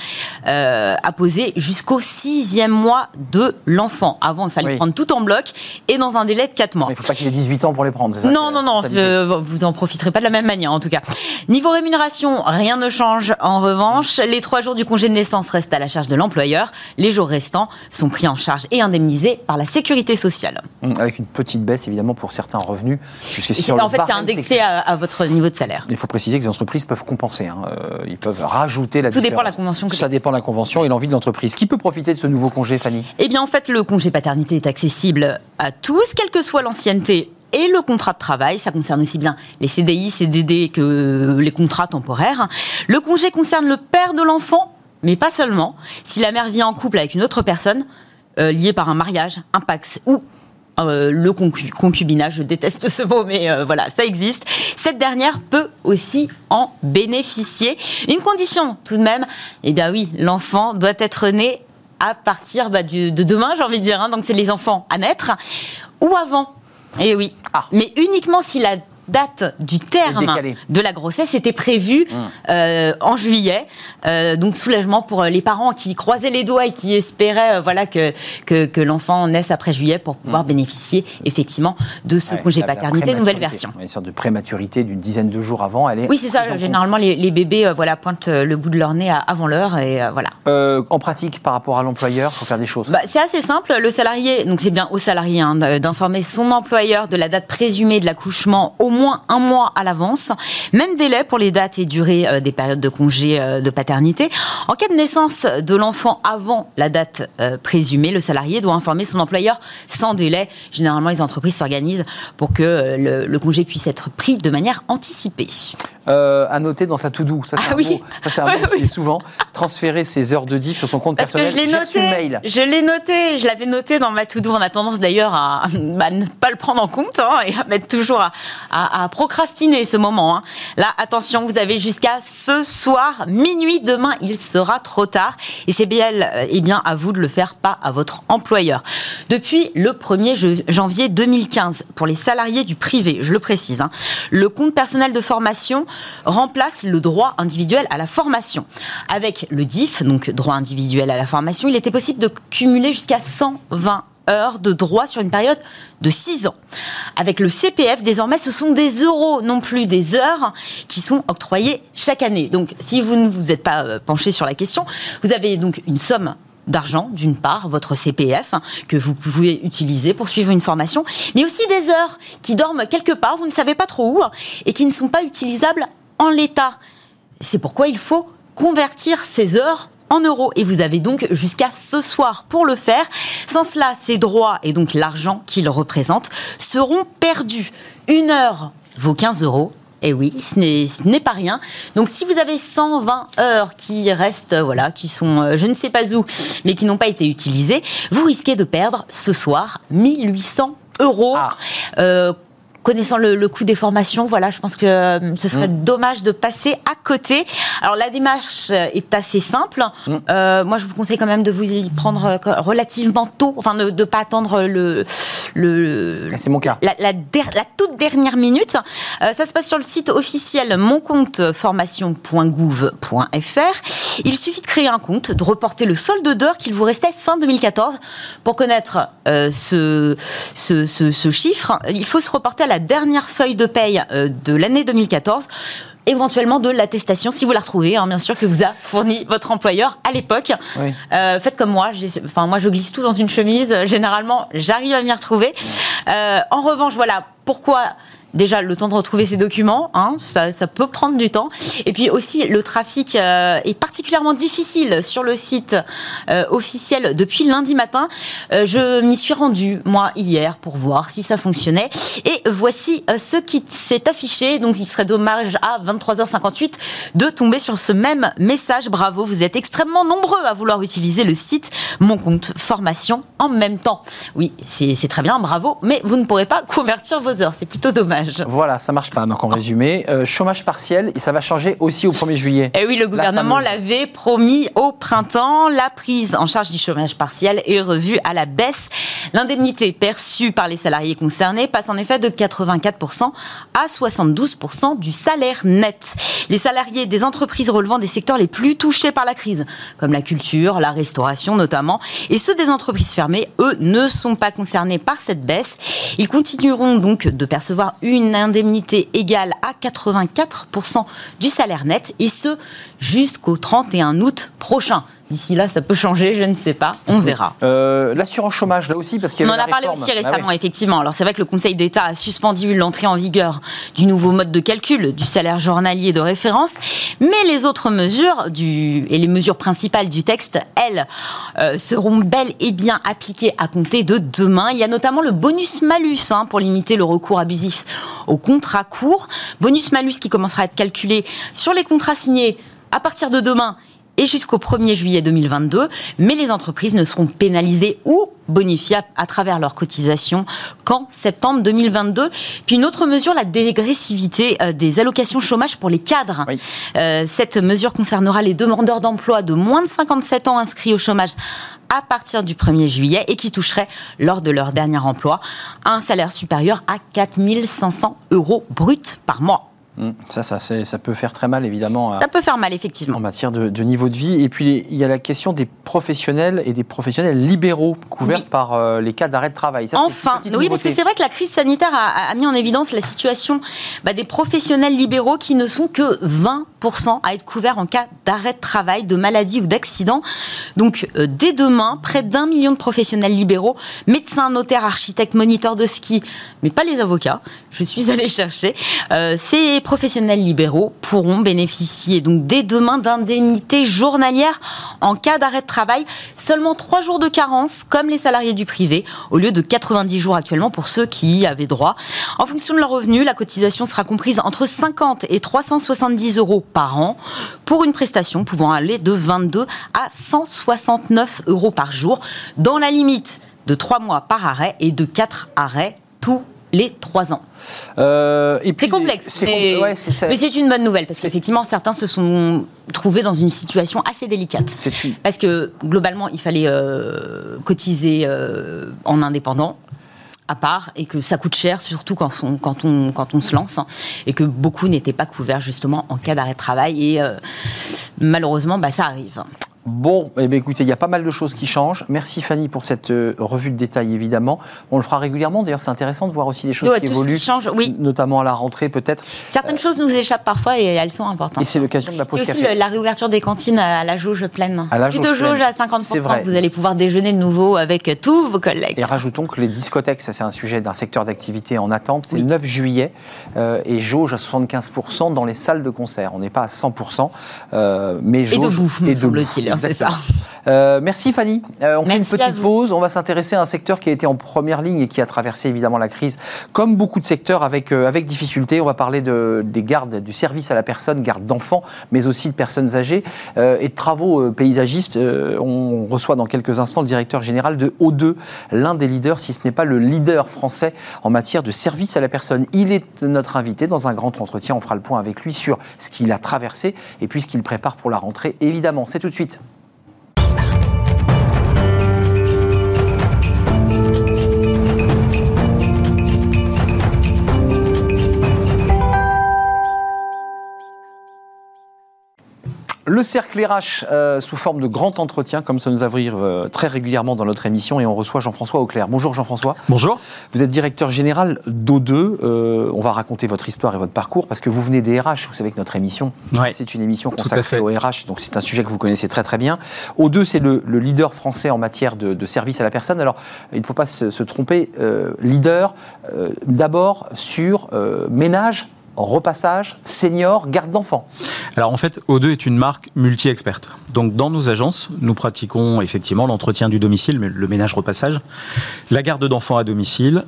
euh, à poser jusqu'au sixième mois de l'enfant. Avant, il fallait Oui. prendre tout en bloc et dans un délai de 4 mois. Il ne faut pas qu'il ait 18 ans pour les prendre. c'est ça Non, que- non, non, euh, vous en profiterez pas de la même manière en tout cas. Niveau rémunération, rien ne change. En revanche, les trois jours du congé de naissance restent à la charge de l'employeur. Les jours restants sont pris en charge et indemnisés par la sécurité sociale. Hum, Avec une petite baisse évidemment pour certains revenus. Puisque sur le en fait, c'est indexé à, à votre niveau de salaire. Il faut préciser que les entreprises peuvent compenser. hein. Euh, Ils peuvent rajouter la Tout dépend de la convention Ça dépend de la convention et l'envie de l'entreprise. Qui peut profiter de ce nouveau congé, Fanny? Eh bien, en fait, le congé paternité est accessible à tous, quelle que soit l'ancienneté et le contrat de travail. Ça concerne aussi bien les CDI, CDD que les contrats temporaires. Le congé concerne le père de l'enfant, mais pas seulement. Si la mère vit en couple avec une autre personne, euh, liée par un mariage, un pax ou euh, le concu- concubinage, je déteste ce mot, mais euh, voilà, ça existe. Cette dernière peut aussi en bénéficier. Une condition tout de même, eh bien oui, l'enfant doit être né à partir bah, du- de demain, j'ai envie de dire, hein, donc c'est les enfants à naître, ou avant. Eh oui, Ah. mais uniquement si la date du terme de la grossesse était prévue euh, en juillet. Euh, donc soulagement pour euh, les parents qui croisaient les doigts et qui espéraient euh, voilà, que, que, que l'enfant naisse après juillet pour pouvoir bénéficier effectivement de ce Ouais, congé paternité, nouvelle version. Une sorte de prématurité d'une dizaine de jours avant. Elle est Oui, c'est ça. Généralement, les, les bébés voilà, pointent le bout de leur nez avant l'heure et voilà. En pratique, par rapport à l'employeur, il faut faire des choses. Bah, c'est assez simple. Le salarié, donc c'est bien au salarié hein, d'informer son employeur de la date présumée de l'accouchement au moins un mois à l'avance. Même délai pour les dates et durées euh, des périodes de congé euh, de paternité. En cas de naissance de l'enfant avant la date euh, présumée, le salarié doit informer son employeur sans délai. Généralement, les entreprises s'organisent pour que le, le congé puisse être pris de manière anticipée. Euh, à noter dans sa to-do, ça c'est Ah un oui. mot, ça, c'est un mot souvent transférer ses heures de diff sur son compte Parce que personnel. je l'ai noté, mail. je l'ai noté, je l'avais noté dans ma to-do. On a tendance d'ailleurs à, bah, ne pas le prendre en compte hein, et à mettre toujours à, à- à procrastiner ce moment. hein. Là, attention, vous avez jusqu'à ce soir, minuit. Demain, il sera trop tard. Et c'est bien, eh bien à vous de le faire, pas à votre employeur. Depuis le 1er je- janvier 2015, pour les salariés du privé, je le précise, hein, le compte personnel de formation remplace le droit individuel à la formation. Avec le DIF, donc droit individuel à la formation, il était possible de cumuler jusqu'à 120 heures de droit sur une période de 6 ans. Avec le CPF, désormais, ce sont des euros, non plus des heures, qui sont octroyées chaque année. Donc, si vous ne vous êtes pas euh, penché sur la question, vous avez donc une somme d'argent, d'une part, votre CPF, hein, que vous pouvez utiliser pour suivre une formation, mais aussi des heures qui dorment quelque part, vous ne savez pas trop où, et qui ne sont pas utilisables en l'état. C'est pourquoi il faut convertir ces heures en euros. Et vous avez donc jusqu'à ce soir pour le faire. Sans cela, ces droits et donc l'argent qu'ils représentent seront perdus. Une heure vaut 15 euros. Et oui, ce n'est- ce n'est pas rien. Donc, si vous avez 120 heures qui restent, euh, voilà, qui sont, euh, je ne sais pas où, mais qui n'ont pas été utilisées, vous risquez de perdre ce soir 1800 euros. Ah. Euh, connaissant le, le coût des formations, voilà, je pense que euh, ce serait dommage de passer à côté. Alors la démarche est assez simple. Euh, moi, je vous conseille quand même de vous y prendre euh, relativement tôt, enfin de ne pas attendre le, le, C'est mon cas. la, la der- la toute dernière minute. Euh, ça se passe sur le site officiel moncompteformation.gouv.fr. Il suffit de créer un compte, de reporter le solde d'heures qu'il vous restait fin 2014. Pour connaître euh, ce, ce, ce- ce chiffre, il faut se reporter à la dernière feuille de paye euh, de l'année 2014 éventuellement de l'attestation, si vous la retrouvez, hein, bien sûr, que vous a fourni votre employeur à l'époque. Oui. Euh, faites comme moi, enfin moi je glisse tout dans une chemise, Euh, généralement j'arrive à m'y retrouver. Euh, en revanche, voilà, pourquoi Déjà, le temps de retrouver ces documents, hein, ça, peut prendre du temps. Et puis aussi, le trafic euh, est particulièrement difficile sur le site euh, officiel depuis lundi matin. Euh, je m'y suis rendue, moi, hier, pour voir si ça fonctionnait. Et voici ce qui s'est affiché. Donc, il serait dommage à 23h58 de tomber sur ce même message. Bravo, vous êtes extrêmement nombreux à vouloir utiliser le site Mon Compte Formation en même temps. Oui, c'est très bien, bravo, mais vous ne pourrez pas convertir vos heures. C'est plutôt dommage. Chômage. Voilà, ça marche pas. Donc en résumé, euh, chômage partiel et ça va changer aussi au 1er juillet. Et Eh oui, le gouvernement l'avait promis au printemps. La prise en charge du chômage partiel est revue à la baisse. L'indemnité perçue par les salariés concernés passe en effet de 84% à 72% du salaire net. Les salariés des entreprises relevant des secteurs les plus touchés par la crise, comme la culture, la restauration notamment, et ceux des entreprises fermées, eux, ne sont pas concernés par cette baisse. Ils continueront donc de percevoir une indemnité égale à 84% du salaire net, et ce jusqu'au 31 août prochain. D'ici là, ça peut changer, je ne sais pas, on verra. Euh, L'assurance chômage, là aussi, parce qu'il y On en a parlé réforme. aussi Ah récemment, effectivement. Alors c'est vrai que le Conseil d'État a suspendu l'entrée en vigueur du nouveau mode de calcul du salaire journalier de référence, mais les autres mesures du, et les mesures principales du texte, elles, euh, seront bel et bien appliquées à compter de demain. Il y a notamment le bonus-malus hein, pour limiter le recours abusif aux contrats courts. Bonus-malus qui commencera à être calculé sur les contrats signés à partir de demain et jusqu'au 1er juillet 2022, mais les entreprises ne seront pénalisées ou bonifiées à travers leurs cotisations qu'en septembre 2022. Puis une autre mesure, la dégressivité euh, des allocations chômage pour les cadres. Oui. Euh, cette mesure concernera les demandeurs d'emploi de moins de 57 ans inscrits au chômage à partir du 1er juillet et qui toucheraient, lors de leur dernier emploi, un salaire supérieur à 4500 euros bruts par mois. Hum, Ça, ça, ça peut faire très mal, évidemment. à- Ça peut faire mal, en effectivement. matière de, de niveau de vie. Et puis, il y a la question des professionnels et des professionnels libéraux couverts Oui. par euh, les cas d'arrêt de travail. Ça, Enfin, oui, parce que c'est vrai que la crise sanitaire a, a mis en évidence la situation bah, des professionnels libéraux qui ne sont que 20% à être couverts en cas d'arrêt de travail, de maladie ou d'accident. Donc, euh, dès demain, près d'un million de professionnels libéraux, médecins, notaires, architectes, moniteurs de ski, mais pas les avocats, je suis allée chercher, euh, ces professionnels libéraux pourront bénéficier donc dès demain d'indemnités journalières en cas d'arrêt de travail, seulement trois jours de carence, comme les salariés du privé, au lieu de 90 jours actuellement pour ceux qui y avaient droit. En fonction de leur revenu, la cotisation sera comprise entre 50 et 370 euros par an, pour une prestation pouvant aller de 22 à 169 euros par jour, dans la limite de 3 mois par arrêt et de 4 arrêts tous les 3 ans. Euh, C'est complexe, mais ouais, c'est une bonne nouvelle parce qu'effectivement certains se sont trouvés dans une situation assez délicate. Parce que globalement, il fallait euh, cotiser euh, en indépendant à part et que ça coûte cher, surtout quand on, quand on, quand on se lance, hein, et que beaucoup n'étaient pas couverts justement en cas d'arrêt de travail. Et euh, malheureusement, bah, ça arrive. Bon, eh bien, écoutez, il y a pas mal de choses qui changent. Merci Fanny pour cette euh, revue de détail, évidemment. On le fera régulièrement. D'ailleurs, c'est intéressant de voir aussi les choses qui évoluent, qui change, oui. notamment à la rentrée peut-être. Certaines choses nous échappent parfois et elles sont Et importantes. c'est l'occasion de la Et pause aussi café. le- la réouverture des cantines à la jauge pleine. À la Plus jauge de jauge pleine. à 50%. C'est vrai. Vous allez pouvoir déjeuner de nouveau avec tous vos collègues. Et rajoutons que les discothèques, ça c'est un sujet d'un secteur d'activité en attente, c'est Oui. le 9 juillet euh, et jauge à 75% dans les salles de concert. On n'est pas à 100%, euh, mais Et jauge debout, et debout. semble-t-il, hein, c'est ça. Euh, merci Fanny. Euh, on fait une petite pause. On va s'intéresser à un secteur qui a été en première ligne et qui a traversé évidemment la crise, comme beaucoup de secteurs avec, euh, avec difficulté. On va parler de, des gardes, du service à la personne, garde d'enfants, mais aussi de personnes âgées euh, et de travaux euh, paysagistes. Euh, on reçoit dans quelques instants le directeur général de O2, l'un des leaders, si ce n'est pas le leader français en matière de service à la personne. Il est notre invité dans un grand entretien. On fera le point avec lui sur ce qu'il a traversé et puis ce qu'il prépare pour la rentrée. Évidemment, c'est tout de suite. Le cercle RH euh, sous forme de grand entretien, comme ça nous arrive euh, très régulièrement dans notre émission, et on reçoit Jean-François Auclair. Bonjour Jean-François. Bonjour. Vous êtes directeur général d'O2. Euh, on va raconter votre histoire et votre parcours parce que vous venez des RH. Vous savez que notre émission, Ouais. c'est une émission consacrée fait. au RH, donc c'est un sujet que vous connaissez très très bien. O2, c'est le, le leader français en matière de, de service à la personne. Alors, il ne faut pas se, se tromper. euh, leader, euh, d'abord sur euh, ménage, repassage, senior, garde d'enfants. Alors en fait, O2 est une marque multi-experte. Donc dans nos agences, nous pratiquons effectivement l'entretien du domicile, le ménage-repassage, la garde d'enfants à domicile,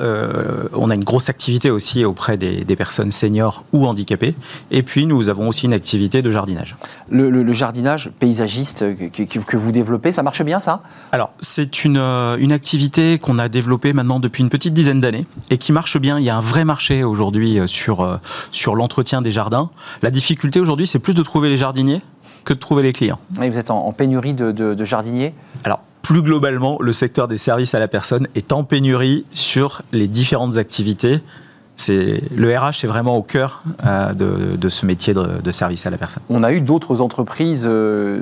euh, on a une grosse activité aussi auprès des, des personnes seniors ou handicapées. Et puis, nous avons aussi une activité de jardinage. Le, le- le jardinage paysagiste que, que- que vous développez, ça marche bien ça? Alors, c'est une, euh, une activité qu'on a développée maintenant depuis une petite dizaine d'années et qui marche bien. Il y a un vrai marché aujourd'hui euh, sur, sur l'entretien des jardins. La difficulté aujourd'hui, c'est plus de trouver les jardiniers que de trouver les clients. Oui, Vous êtes en, en pénurie de, de- de jardiniers? Alors, plus globalement, le secteur des services à la personne est en pénurie sur les différentes activités. Le RH est vraiment au cœur euh, de, ce métier de, service à la personne. On a eu d'autres entreprises euh,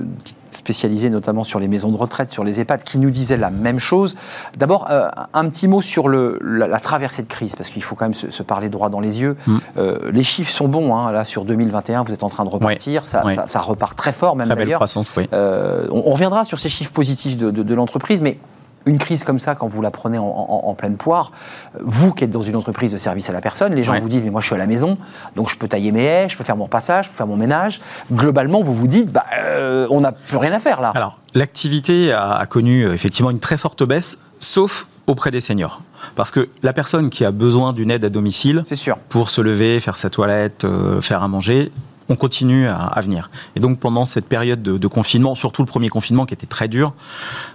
spécialisées notamment sur les maisons de retraite, sur les EHPAD, qui nous disaient la même chose. D'abord, euh, un petit mot sur le, la, la traversée de crise, parce qu'il faut quand même se, se parler droit dans les yeux. Mm. Euh, les chiffres sont bons, hein. là sur 2021, vous êtes en train de repartir, ça, Ouais. ça- ça repart très fort même Très belle d'ailleurs. croissance, oui. Euh, on, on reviendra sur ces chiffres positifs de, de- de l'entreprise, mais une crise comme ça, quand vous la prenez en, en- en pleine poire, vous qui êtes dans une entreprise de service à la personne, les gens Ouais. vous disent mais moi je suis à la maison, donc je peux tailler mes haies, je peux faire mon repassage, je peux faire mon ménage. Globalement, vous vous dites bah, euh, on n'a plus rien à faire là. Alors, l'activité a, a connu euh, effectivement une très forte baisse, sauf auprès des seniors. Parce que la personne qui a besoin d'une aide à domicile C'est sûr. pour se lever, faire sa toilette, euh, faire à manger, on continue à, à venir. Et donc pendant cette période de, de confinement, surtout le premier confinement qui était très dur,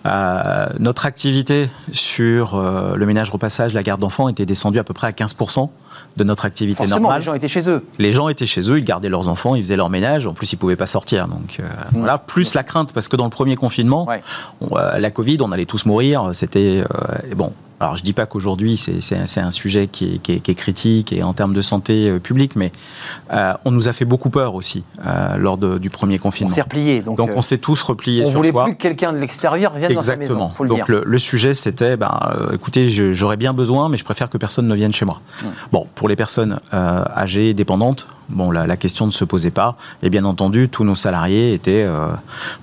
euh, notre activité sur euh, le ménage repassage, la garde d'enfants était descendue à peu près à 15% de notre activité Forcément, normale. les gens étaient chez eux. Les gens étaient chez eux, ils gardaient leurs enfants, ils faisaient leur ménage. En plus, ils pouvaient pas sortir. Donc euh, voilà, plus la crainte parce que dans le premier confinement, Ouais. on, euh, la Covid, on allait tous mourir. C'était bon. Alors je dis pas qu'aujourd'hui c'est un- sujet qui est, qui est- qui est critique et en termes de santé euh, publique, mais euh, on nous a fait beaucoup peur aussi euh, lors de- du premier On confinement. s'est replié. Donc, Donc on s'est tous repliés on sur voulait soi. plus que quelqu'un de l'extérieur vienne dans sa maison. Exactement. Faut le Donc dire. le, le sujet c'était, ben, écoutez, j'aurais bien besoin, mais je préfère que personne ne vienne chez moi. Bon, pour les personnes âgées, dépendantes, bon, la, la question ne se posait pas. Et bien entendu, tous nos salariés étaient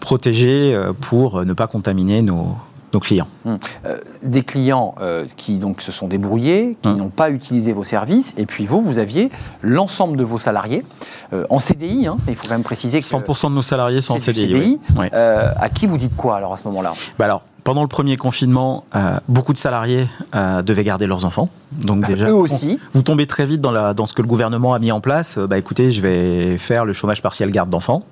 protégés pour ne pas contaminer nos, nos clients. Hum. Euh, des clients euh, qui donc se sont débrouillés, qui Hum. n'ont pas utilisé vos services, et puis vous, vous aviez l'ensemble de vos salariés euh, en CDI. hein, il faut quand même préciser que 100% de nos salariés sont en CDI. CDI. oui. À qui vous dites quoi alors à ce moment-là? Bah alors, pendant le premier confinement, euh, beaucoup de salariés euh, devaient garder leurs enfants. Donc déjà, Eux aussi. Vous tombez très vite dans, la, dans ce que le gouvernement a mis en place. Euh, Bah écoutez, je vais faire le chômage partiel garde d'enfants.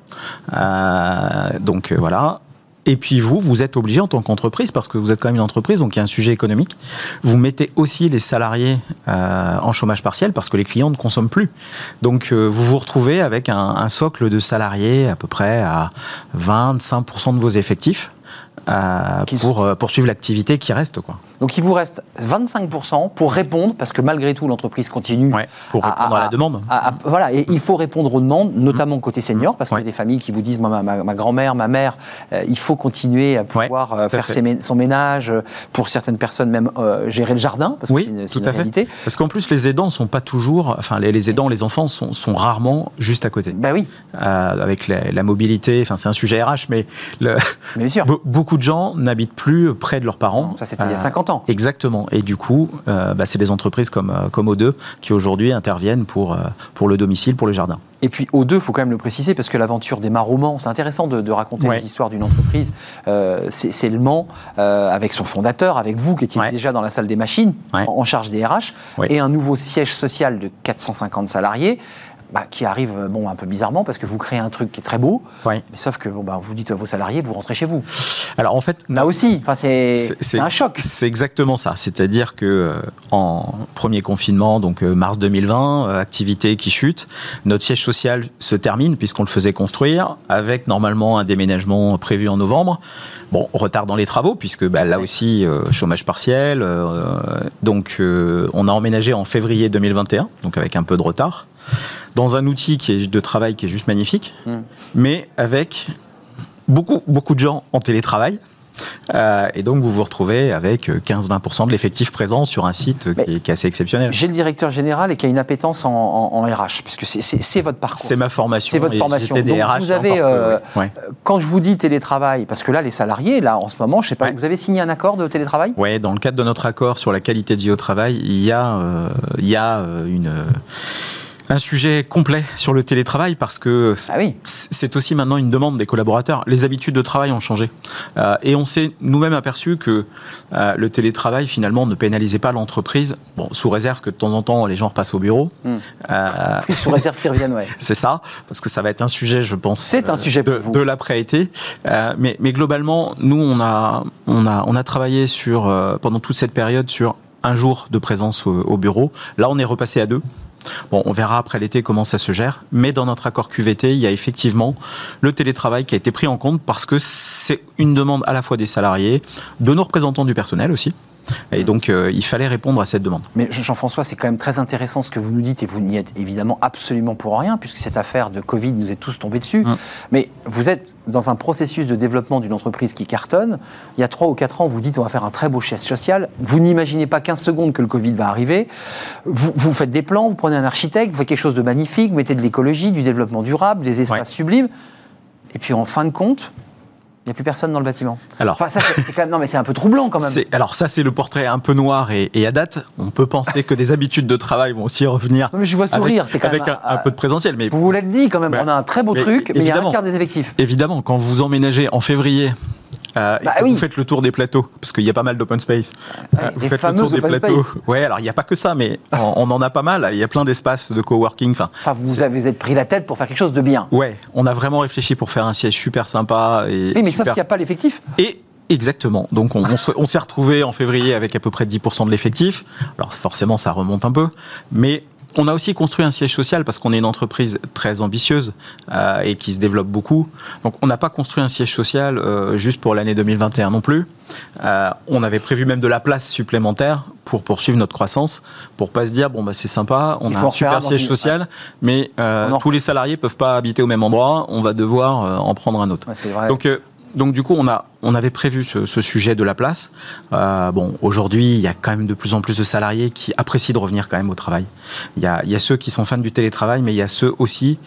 Donc voilà. Et puis vous, vous êtes obligé en tant qu'entreprise, parce que vous êtes quand même une entreprise, donc il y a un sujet économique, vous mettez aussi les salariés euh, en chômage partiel parce que les clients ne consomment plus. Donc euh, vous vous retrouvez avec un, un socle de salariés à peu près à 25% de vos effectifs euh, pour euh, poursuivre l'activité qui reste. Quoi. Donc il vous reste 25% pour répondre, parce que malgré tout, l'entreprise continue. Ouais, pour répondre à, la demande. à- voilà, et il faut répondre aux demandes, notamment côté senior, parce qu'il y a des familles qui vous disent, moi, ma, ma- ma grand-mère, ma mère, euh, il faut continuer à pouvoir euh, faire ses son ménage, euh, pour certaines personnes même euh, gérer le jardin, parce que Oui, c'est une, une à fait. réalité. Parce qu'en plus, les aidants sont pas toujours, enfin, les, les aidants, les enfants sont, sont rarement juste à côté. Ben oui, Euh, avec la, la mobilité, enfin, c'est un sujet RH, mais le- mais bien sûr. be- beaucoup de gens n'habitent plus près de leurs parents. Ça, c'était il y a Euh, 50 ans. Exactement. Et du coup, euh, bah, c'est des entreprises comme, euh, comme O2 qui aujourd'hui interviennent pour, euh, pour le domicile, pour le jardin. Et puis aux deux, il faut quand même le préciser, parce que l'aventure des romans, c'est intéressant de, de raconter Ouais. les histoires d'une entreprise. Euh, c'est c'est le Mans, euh, avec son fondateur, avec vous qui étiez Ouais. déjà dans la salle des machines, Ouais. en, en charge des RH, Ouais. et un nouveau siège social de 450 salariés. Bah, qui arrive euh, bon, un peu bizarrement parce que vous créez un truc qui est très beau, mais sauf que bon, bah, vous dites à vos salariés, vous rentrez chez vous. Alors en fait, Là aussi, enfin, c'est un choc. C'est exactement ça. C'est-à-dire que euh, en premier confinement, donc euh, mars 2020, euh, activité qui chute, notre siège social se termine puisqu'on le faisait construire avec normalement un déménagement prévu en novembre. Bon, retard dans les travaux puisque bah, là aussi chômage partiel. donc on a emménagé en février 2021, donc avec un peu de retard, dans un outil qui est de travail qui est juste magnifique, Mm. mais avec beaucoup beaucoup de gens en télétravail. Euh, et donc vous vous retrouvez avec euh, 15-20% de l'effectif présent sur un site euh, qui, est, qui est assez exceptionnel. J'ai le directeur général et qui a une appétence en, en- en RH, puisque c'est- c'est votre parcours. C'est ma formation. C'est votre formation. des Donc, RH vous avez, peu, euh, ouais. Quand je vous dis télétravail, parce que là, les salariés, là, en ce moment, je sais pas, Ouais. vous avez signé un accord de télétravail? Ouais, dans le cadre de notre accord sur la qualité de vie au travail, il y a, euh, il y a euh, une, euh, un sujet complet sur le télétravail parce que Ah oui. c'est aussi maintenant une demande des collaborateurs. Les habitudes de travail ont changé. Euh, et on s'est nous-mêmes aperçu que euh, le télétravail, finalement, ne pénalisait pas l'entreprise, bon, sous réserve que de temps en temps, les gens repassent au bureau. Hmm. Euh, Oui, sous réserve qu'ils reviennent, ouais. c'est ça, parce que ça va être un sujet, je pense. C'est un sujet pour de, vous. de l'après-été. Mais, mais globalement, nous, on a, on a, on a travaillé sur, pendant toute cette période sur un jour de présence au bureau. Là, on est repassé à deux. Bon, on verra après l'été comment ça se gère. Mais dans notre accord QVT, il y a effectivement le télétravail qui a été pris en compte parce que c'est une demande à la fois des salariés, de nos représentants du personnel aussi. Et donc, euh, il fallait répondre à cette demande. Mais Jean-François, c'est quand même très intéressant ce que vous nous dites et vous n'y êtes évidemment absolument pour rien puisque cette affaire de Covid nous est tous tombée dessus. Mm. Mais vous êtes dans un processus de développement d'une entreprise qui cartonne. Il y a 3 ou 4 ans, vous dites on va faire un très beau geste social. Vous n'imaginez pas 15 secondes que le Covid va arriver. Vous, vous faites des plans, vous prenez un architecte, vous faites quelque chose de magnifique, vous mettez de l'écologie, du développement durable, des espaces Ouais. sublimes. Et puis en fin de compte, il n'y a plus personne dans le bâtiment. Alors, Enfin, ça, c'est c'est quand même. Non, mais c'est un peu troublant quand même. Alors ça, c'est le portrait un peu noir et, et à date, on peut penser que des habitudes de travail vont aussi revenir Non, mais je vois sourire. C'est quand avec même. un, un peu de présentiel. Mais Vous vous l'êtes dit quand même, on a un très beau Mais truc, mais il y a un quart des effectifs. évidemment, quand vous emménagez en février euh, Bah oui. vous faites le tour des plateaux, parce qu'il y a pas mal d'open space, euh, vous faites le tour des plateaux. space. Ouais, alors il n'y a pas que ça, mais on, on en a pas mal. Il y a plein d'espaces de coworking. Enfin, Enfin, vous avez êtes pris la tête pour faire quelque chose de bien. ouais, on a vraiment réfléchi pour faire un siège super sympa et Oui, mais sauf super qu'il n'y a pas l'effectif. Et exactement. Donc on, on s'est retrouvé en février avec à peu près 10% de l'effectif. Alors forcément ça remonte un peu, mais on a aussi construit un siège social parce qu'on est une entreprise très ambitieuse euh, et qui se développe beaucoup. Donc on n'a pas construit un siège social euh, juste pour l'année 2021 non plus. Euh, on avait prévu même de la place supplémentaire pour poursuivre notre croissance, pour pas se dire bon bah c'est sympa, on Il a un super siège social, mais euh, tous les salariés peuvent pas habiter au même endroit. On va devoir euh, en prendre un autre. Ouais. Donc, euh, donc du coup, on, a, on avait prévu ce, ce sujet de la place. Euh, bon, aujourd'hui, il y a quand même de plus en plus de salariés qui apprécient de revenir quand même au travail. Il y a, il y a ceux qui sont fans du télétravail, mais il y a ceux aussi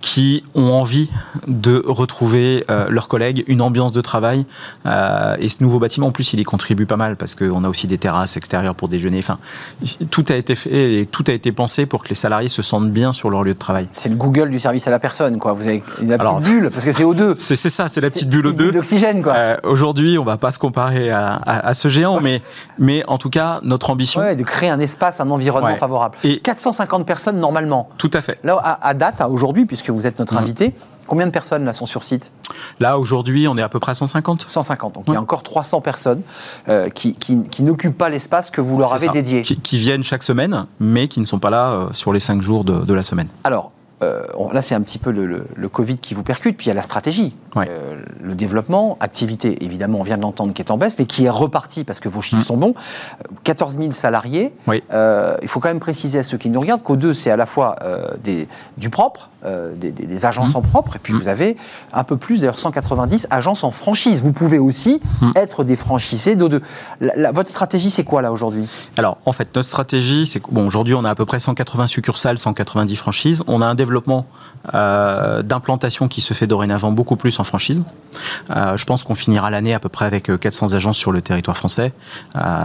qui ont envie de retrouver euh, leurs collègues, une ambiance de travail. Euh, et ce nouveau bâtiment, en plus, il y contribue pas mal parce qu'on a aussi des terrasses extérieures pour déjeuner. Enfin, tout a été fait et tout a été pensé pour que les salariés se sentent bien sur leur lieu de travail. C'est le Google du service à la personne, quoi. Vous avez une petite Alors- bulle, parce que c'est O2. C'est ça, c'est la petite bulle une aux deux. d'oxygène, quoi. Euh, Aujourd'hui, on va pas se comparer à, à- à ce géant, mais, mais en tout cas, notre ambition, Ouais, de créer un espace, un environnement Ouais. favorable. Et- 450 personnes normalement. tout à fait. Là, à, à date, à aujourd'hui, puisque vous êtes notre Mhm. invité, combien de personnes là sont sur site? Là, aujourd'hui, on est à peu près à 150. 150. Donc il y a encore 300 personnes euh, qui, qui- qui n'occupent pas l'espace que vous leur avez ça. dédié. Qui, qui viennent chaque semaine, mais qui ne sont pas là euh, sur les cinq jours de, de la semaine. Alors, euh, là, c'est un petit peu le, le- le Covid qui vous percute, puis il y a la stratégie. Ouais. Euh, le développement, activité, évidemment, on vient de l'entendre, qui est en baisse, mais qui est reparti parce que vos chiffres Mm. sont bons. Euh, 14 000 salariés. Oui. Euh, il faut quand même préciser à ceux qui nous regardent qu'au deux, c'est à la fois euh, des, du propre, euh, des, des- des agences Mm. en propre, et puis Mm. vous avez un peu plus, d'ailleurs 190 agences en franchise. Vous pouvez aussi Mm. être des franchisés d'O2. La- la- votre stratégie, c'est quoi là aujourd'hui? Alors, en fait, notre stratégie, c'est que, bon, aujourd'hui, on a à peu près 180 succursales, 190 franchises. On a un développement euh, d'implantation qui se fait dorénavant beaucoup plus en franchise. Euh, je pense qu'on finira l'année à peu près avec euh, 400 agences sur le territoire français.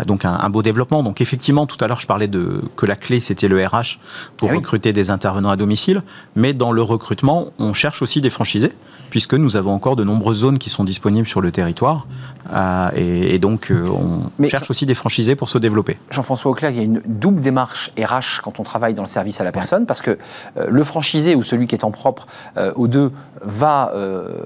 Donc, un, un beau développement. Donc, effectivement, tout à l'heure, je parlais de que la clé, c'était le RH pour Ah oui. recruter des intervenants à domicile. Mais dans le recrutement, on cherche aussi des franchisés, puisque nous avons encore de nombreuses zones qui sont disponibles sur le territoire. Euh, et, et donc, euh, on Mais- cherche aussi des franchisés pour se développer. Jean-François Auclair, il y a une double démarche RH quand on travaille dans le service à la personne, parce que euh, le franchisé ou celui qui est en propre aux deux va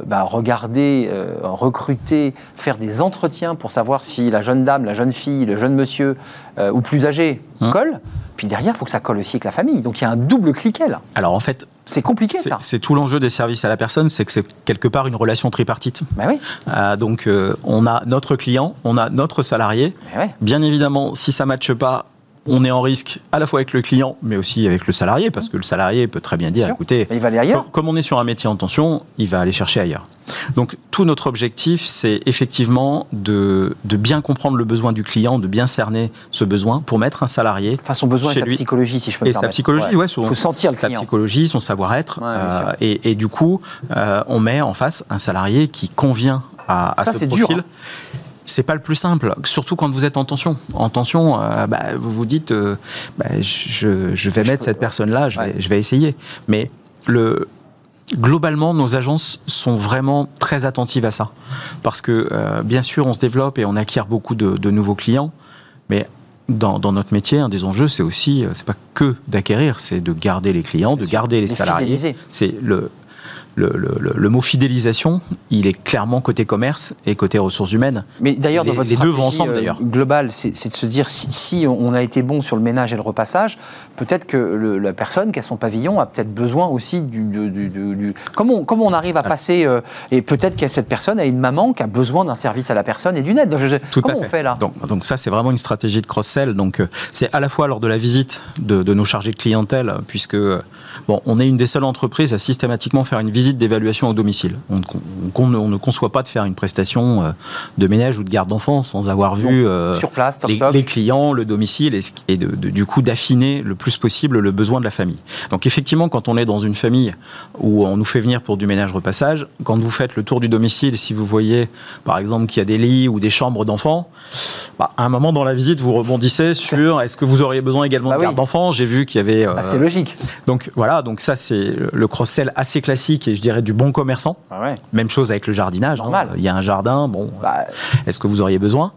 bah, regarder, recruter, faire des entretiens pour savoir si la jeune dame, la jeune fille, le jeune monsieur ou plus âgé Hein. colle. Puis derrière, il faut que ça colle aussi avec la famille. Donc il y a un double cliquet là. Alors, en fait, C'est compliqué C'est ça. c'est tout l'enjeu des services à la personne, c'est que c'est quelque part une relation tripartite. Bah oui. Euh, donc, euh, on a notre client, on a notre salarié. bah ouais. Bien évidemment, si ça ne matche pas, on est en risque à la fois avec le client, mais aussi avec le salarié, parce que le salarié peut très bien dire, écoutez, Il va aller ailleurs. comme- on est sur un métier en tension, il va aller chercher ailleurs. Donc, tout notre objectif, c'est effectivement de, de bien comprendre le besoin du client, de bien cerner ce besoin pour mettre un salarié Enfin, son besoin et chez sa lui. psychologie, si je peux me et sa psychologie, ouais, souvent. Il faut sentir le sa client. psychologie, son savoir-être. Ouais, euh, et, et du coup, euh, on met en face un salarié qui convient à, à Ça, ce dur, profil. hein. C'est pas le plus simple, surtout quand vous êtes en tension. En tension, euh, bah, vous vous dites, euh, bah, je, je vais mettre cette personne-là, je, vais- Ouais. je vais essayer. Mais le, globalement, nos agences sont vraiment très attentives à ça. Parce que, euh, bien sûr, on se développe et on acquiert beaucoup de, de nouveaux clients, mais dans, dans notre métier, un des enjeux, c'est aussi, c'est pas que d'acquérir, c'est de garder les clients, de sûr. garder les salariés. C'est le, le, le- mot fidélisation, il est clairement côté commerce et côté ressources humaines. Mais d'ailleurs, dans votre les deux vont stratégie, ensemble, euh, d'ailleurs. globale, c'est de se dire si, si on a été bon sur le ménage et le repassage, peut-être que le- la personne qui a son pavillon a peut-être besoin aussi du. du, du- du- du- Comment, on, comment on arrive à passer euh, Et peut-être que cette personne a une maman qui a besoin d'un service à la personne et d'une aide. Je- Tout comment à on fait. là? Donc, donc ça, c'est vraiment une stratégie de cross-sell. Donc euh, c'est à la fois lors de la visite de, de nos chargés de clientèle, puisque bon, on est une des seules entreprises à systématiquement faire une visite d'évaluation au domicile. On, ne con- on ne- on ne conçoit pas de faire une prestation euh, de ménage ou de garde d'enfants sans avoir vu euh, Sur place, toc les, clients, le domicile, et, ce qui- et de- de- du coup d'affiner le plus possible le besoin de la famille. Donc effectivement, quand on est dans une famille où on nous fait venir pour du ménage-repassage, quand vous faites le tour du domicile, si vous voyez par exemple qu'il y a des lits ou des chambres d'enfants, bah, à un moment dans la visite, vous rebondissez sur est-ce que vous auriez besoin également Bah de oui. garde d'enfants? J'ai vu qu'il y avait... euh, Bah, c'est logique. donc voilà, donc ça c'est le cross-sell assez classique et je dirais du bon commerçant. Ah ouais. Même chose avec le jardinage. hein. Normal. Il y a un jardin, bon, Bah, est-ce que vous auriez besoin?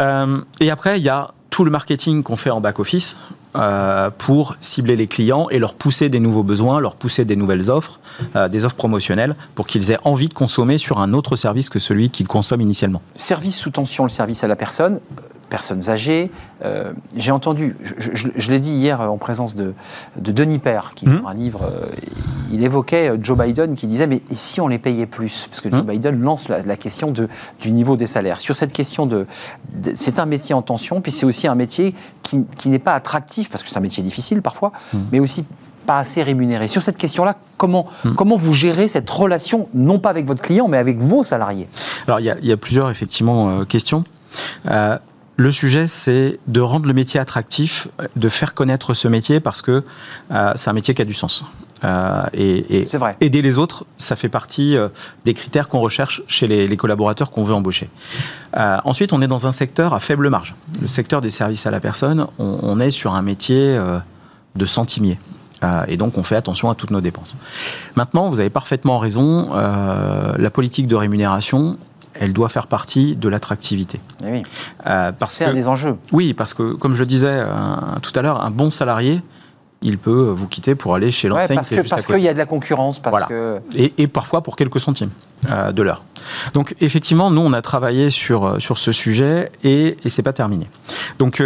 Euh, Et après, il y a tout le marketing qu'on fait en back-office euh, pour cibler les clients et leur pousser des nouveaux besoins, leur pousser des nouvelles offres, euh, des offres promotionnelles, pour qu'ils aient envie de consommer sur un autre service que celui qu'ils consomment initialement. service sous tension, le service à la personne, euh, personnes âgées. euh, J'ai entendu, je, je- je l'ai dit hier en présence de, de Denis Père, qui dans un livre, euh, il évoquait euh, Joe Biden qui disait mais et si on les payait plus? Parce que Joe Mhm. Biden lance la, la question de, du niveau des salaires. Sur cette question de, de- c'est un métier en tension, puis c'est aussi un métier qui, qui n'est pas attractif parce que c'est un métier difficile parfois, Mhm. mais aussi pas assez rémunéré. Sur cette question-là, comment, Mhm. comment vous gérez cette relation, non pas avec votre client, mais avec vos salariés? Alors, il y a, il y a plusieurs, effectivement, euh, questions. Euh, le sujet, c'est de rendre le métier attractif, de faire connaître ce métier parce que euh, c'est un métier qui a du sens. Euh, et, vrai. aider les autres, ça fait partie euh, des critères qu'on recherche chez les, les collaborateurs qu'on veut embaucher. Euh, ensuite, on est dans un secteur à faible marge. Le secteur des services à la personne, on, on est sur un métier de centimier. Et donc, on fait attention à toutes nos dépenses. Maintenant, vous avez parfaitement raison, la politique de rémunération, elle doit faire partie de l'attractivité. Eh oui. Euh, parce C'est que, un des enjeux. oui, parce que, comme je disais euh, tout à l'heure, un bon salarié, il peut vous quitter pour aller chez Ouais, l'enseigne parce qui est que juste à parce qu'il y a de la concurrence, parce Voilà. que et, et parfois pour quelques centimes euh, de l'heure. Donc effectivement, nous on a travaillé sur, euh, sur ce sujet et, et c'est pas terminé. Donc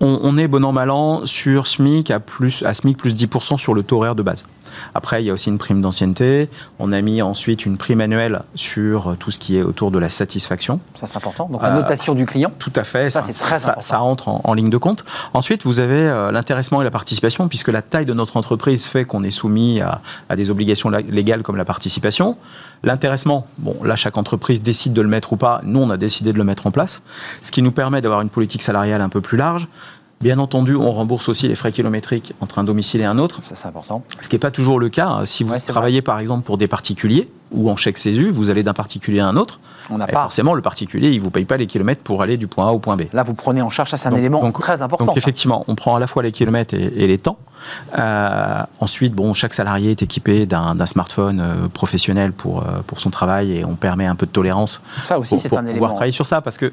on, on est bon an mal an sur SMIC à, plus, à SMIC plus 10% sur le taux horaire de base. Après, il y a aussi une prime d'ancienneté. On a mis ensuite une prime annuelle sur euh, tout ce qui est autour de la satisfaction. ça c'est important. Donc la Euh, notation du client. Tout à fait. Ça, c'est très ça, important. ça entre en, en ligne de compte. Ensuite, vous avez euh, l'intéressement et la participation, puisque la taille de notre entreprise fait qu'on est soumis à, à des obligations légales comme la participation. L'intéressement, bon, là, chaque entreprise décide de le mettre ou pas. Nous, on a décidé de le mettre en place, ce qui nous permet d'avoir une politique salariale un peu plus large. Bien entendu, on rembourse aussi les frais kilométriques entre un domicile et un autre. Ça c'est important. Ce qui n'est pas toujours le cas. Si vous Ouais, travaillez par exemple pour des particuliers ou en chèque CESU, vous allez d'un particulier à un autre. On n'a et pas. forcément, le particulier, il ne vous paye pas les kilomètres pour aller du point A au point B. Là vous prenez en charge, ça c'est un Donc- élément donc- très important. Donc ça. effectivement, on prend à la fois les kilomètres et, et les temps. Euh, ensuite, bon, chaque salarié est équipé d'un smartphone euh, professionnel pour, euh, pour son travail et on permet un peu de tolérance Ça aussi pour, c'est pour un pouvoir élément. travailler sur ça parce que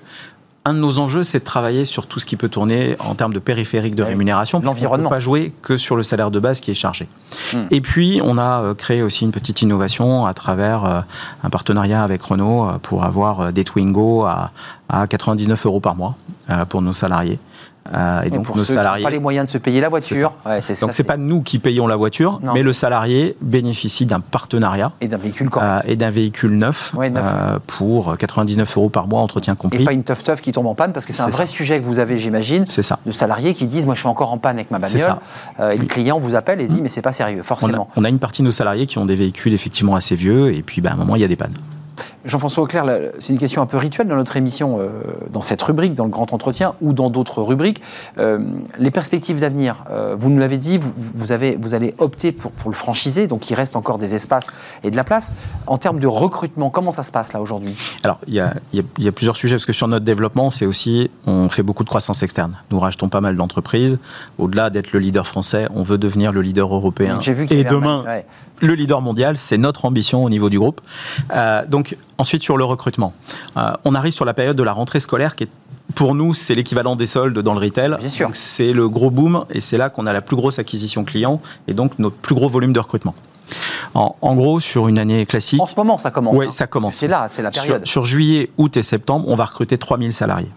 un de nos enjeux, c'est de travailler sur tout ce qui peut tourner en termes de périphérique de rémunération. l'environnement. peut pas jouer que sur le salaire de base qui est chargé. Hmm. Et puis, on a euh, créé aussi une petite innovation à travers euh, un partenariat avec Renault euh, pour avoir des Twingo à, à 99 euros par mois pour nos salariés. Euh, et Et donc, pour nos ceux qui n'ont salariés. pas les moyens de se payer la voiture, ouais, Donc, c'est pas nous qui payons la voiture, Non. mais le salarié bénéficie d'un partenariat et d'un véhicule correct. euh, et d'un véhicule neuf, Ouais, neuf. euh, pour 99 euros par mois, entretien et compris. pas une teuf teuf qui tombe en panne parce que c'est un vrai ça. sujet que vous avez, j'imagine, C'est ça. de salariés qui disent moi je suis encore en panne avec ma bagnole. ça. Et le client vous appelle et dit mais c'est pas sérieux, On a, forcément. on a une partie de nos salariés qui ont des véhicules effectivement assez vieux, et puis bah, à un moment, il y a des pannes. Jean-François Auclair, c'est une question un peu rituelle dans notre émission, euh, dans cette rubrique, dans le grand entretien ou dans d'autres rubriques. Euh, les perspectives d'avenir, euh, vous nous l'avez dit, vous, vous avez, vous allez opter pour, pour le franchiser, donc il reste encore des espaces et de la place. En termes de recrutement, comment ça se passe là aujourd'hui? Alors, il y, a, il y a- il y a plusieurs sujets, parce que sur notre développement, c'est aussi, on fait beaucoup de croissance externe. Nous rachetons pas mal d'entreprises. Au-delà d'être le leader français, on veut devenir le leader européen. Vu Et demain, ouais. le leader mondial, c'est notre ambition au niveau du groupe. Euh, donc, ensuite, sur le recrutement. Euh, on arrive sur la période de la rentrée scolaire qui est pour nous, c'est l'équivalent des soldes dans le retail. Bien sûr. Donc, C'est le gros boom et c'est là qu'on a la plus grosse acquisition client et donc notre plus gros volume de recrutement. En, en gros, sur une année classique, En ce moment, ça commence. Oui, hein. ça commence. C'est là, c'est la sur, période. sur juillet, août et septembre, on va recruter 3000 salariés.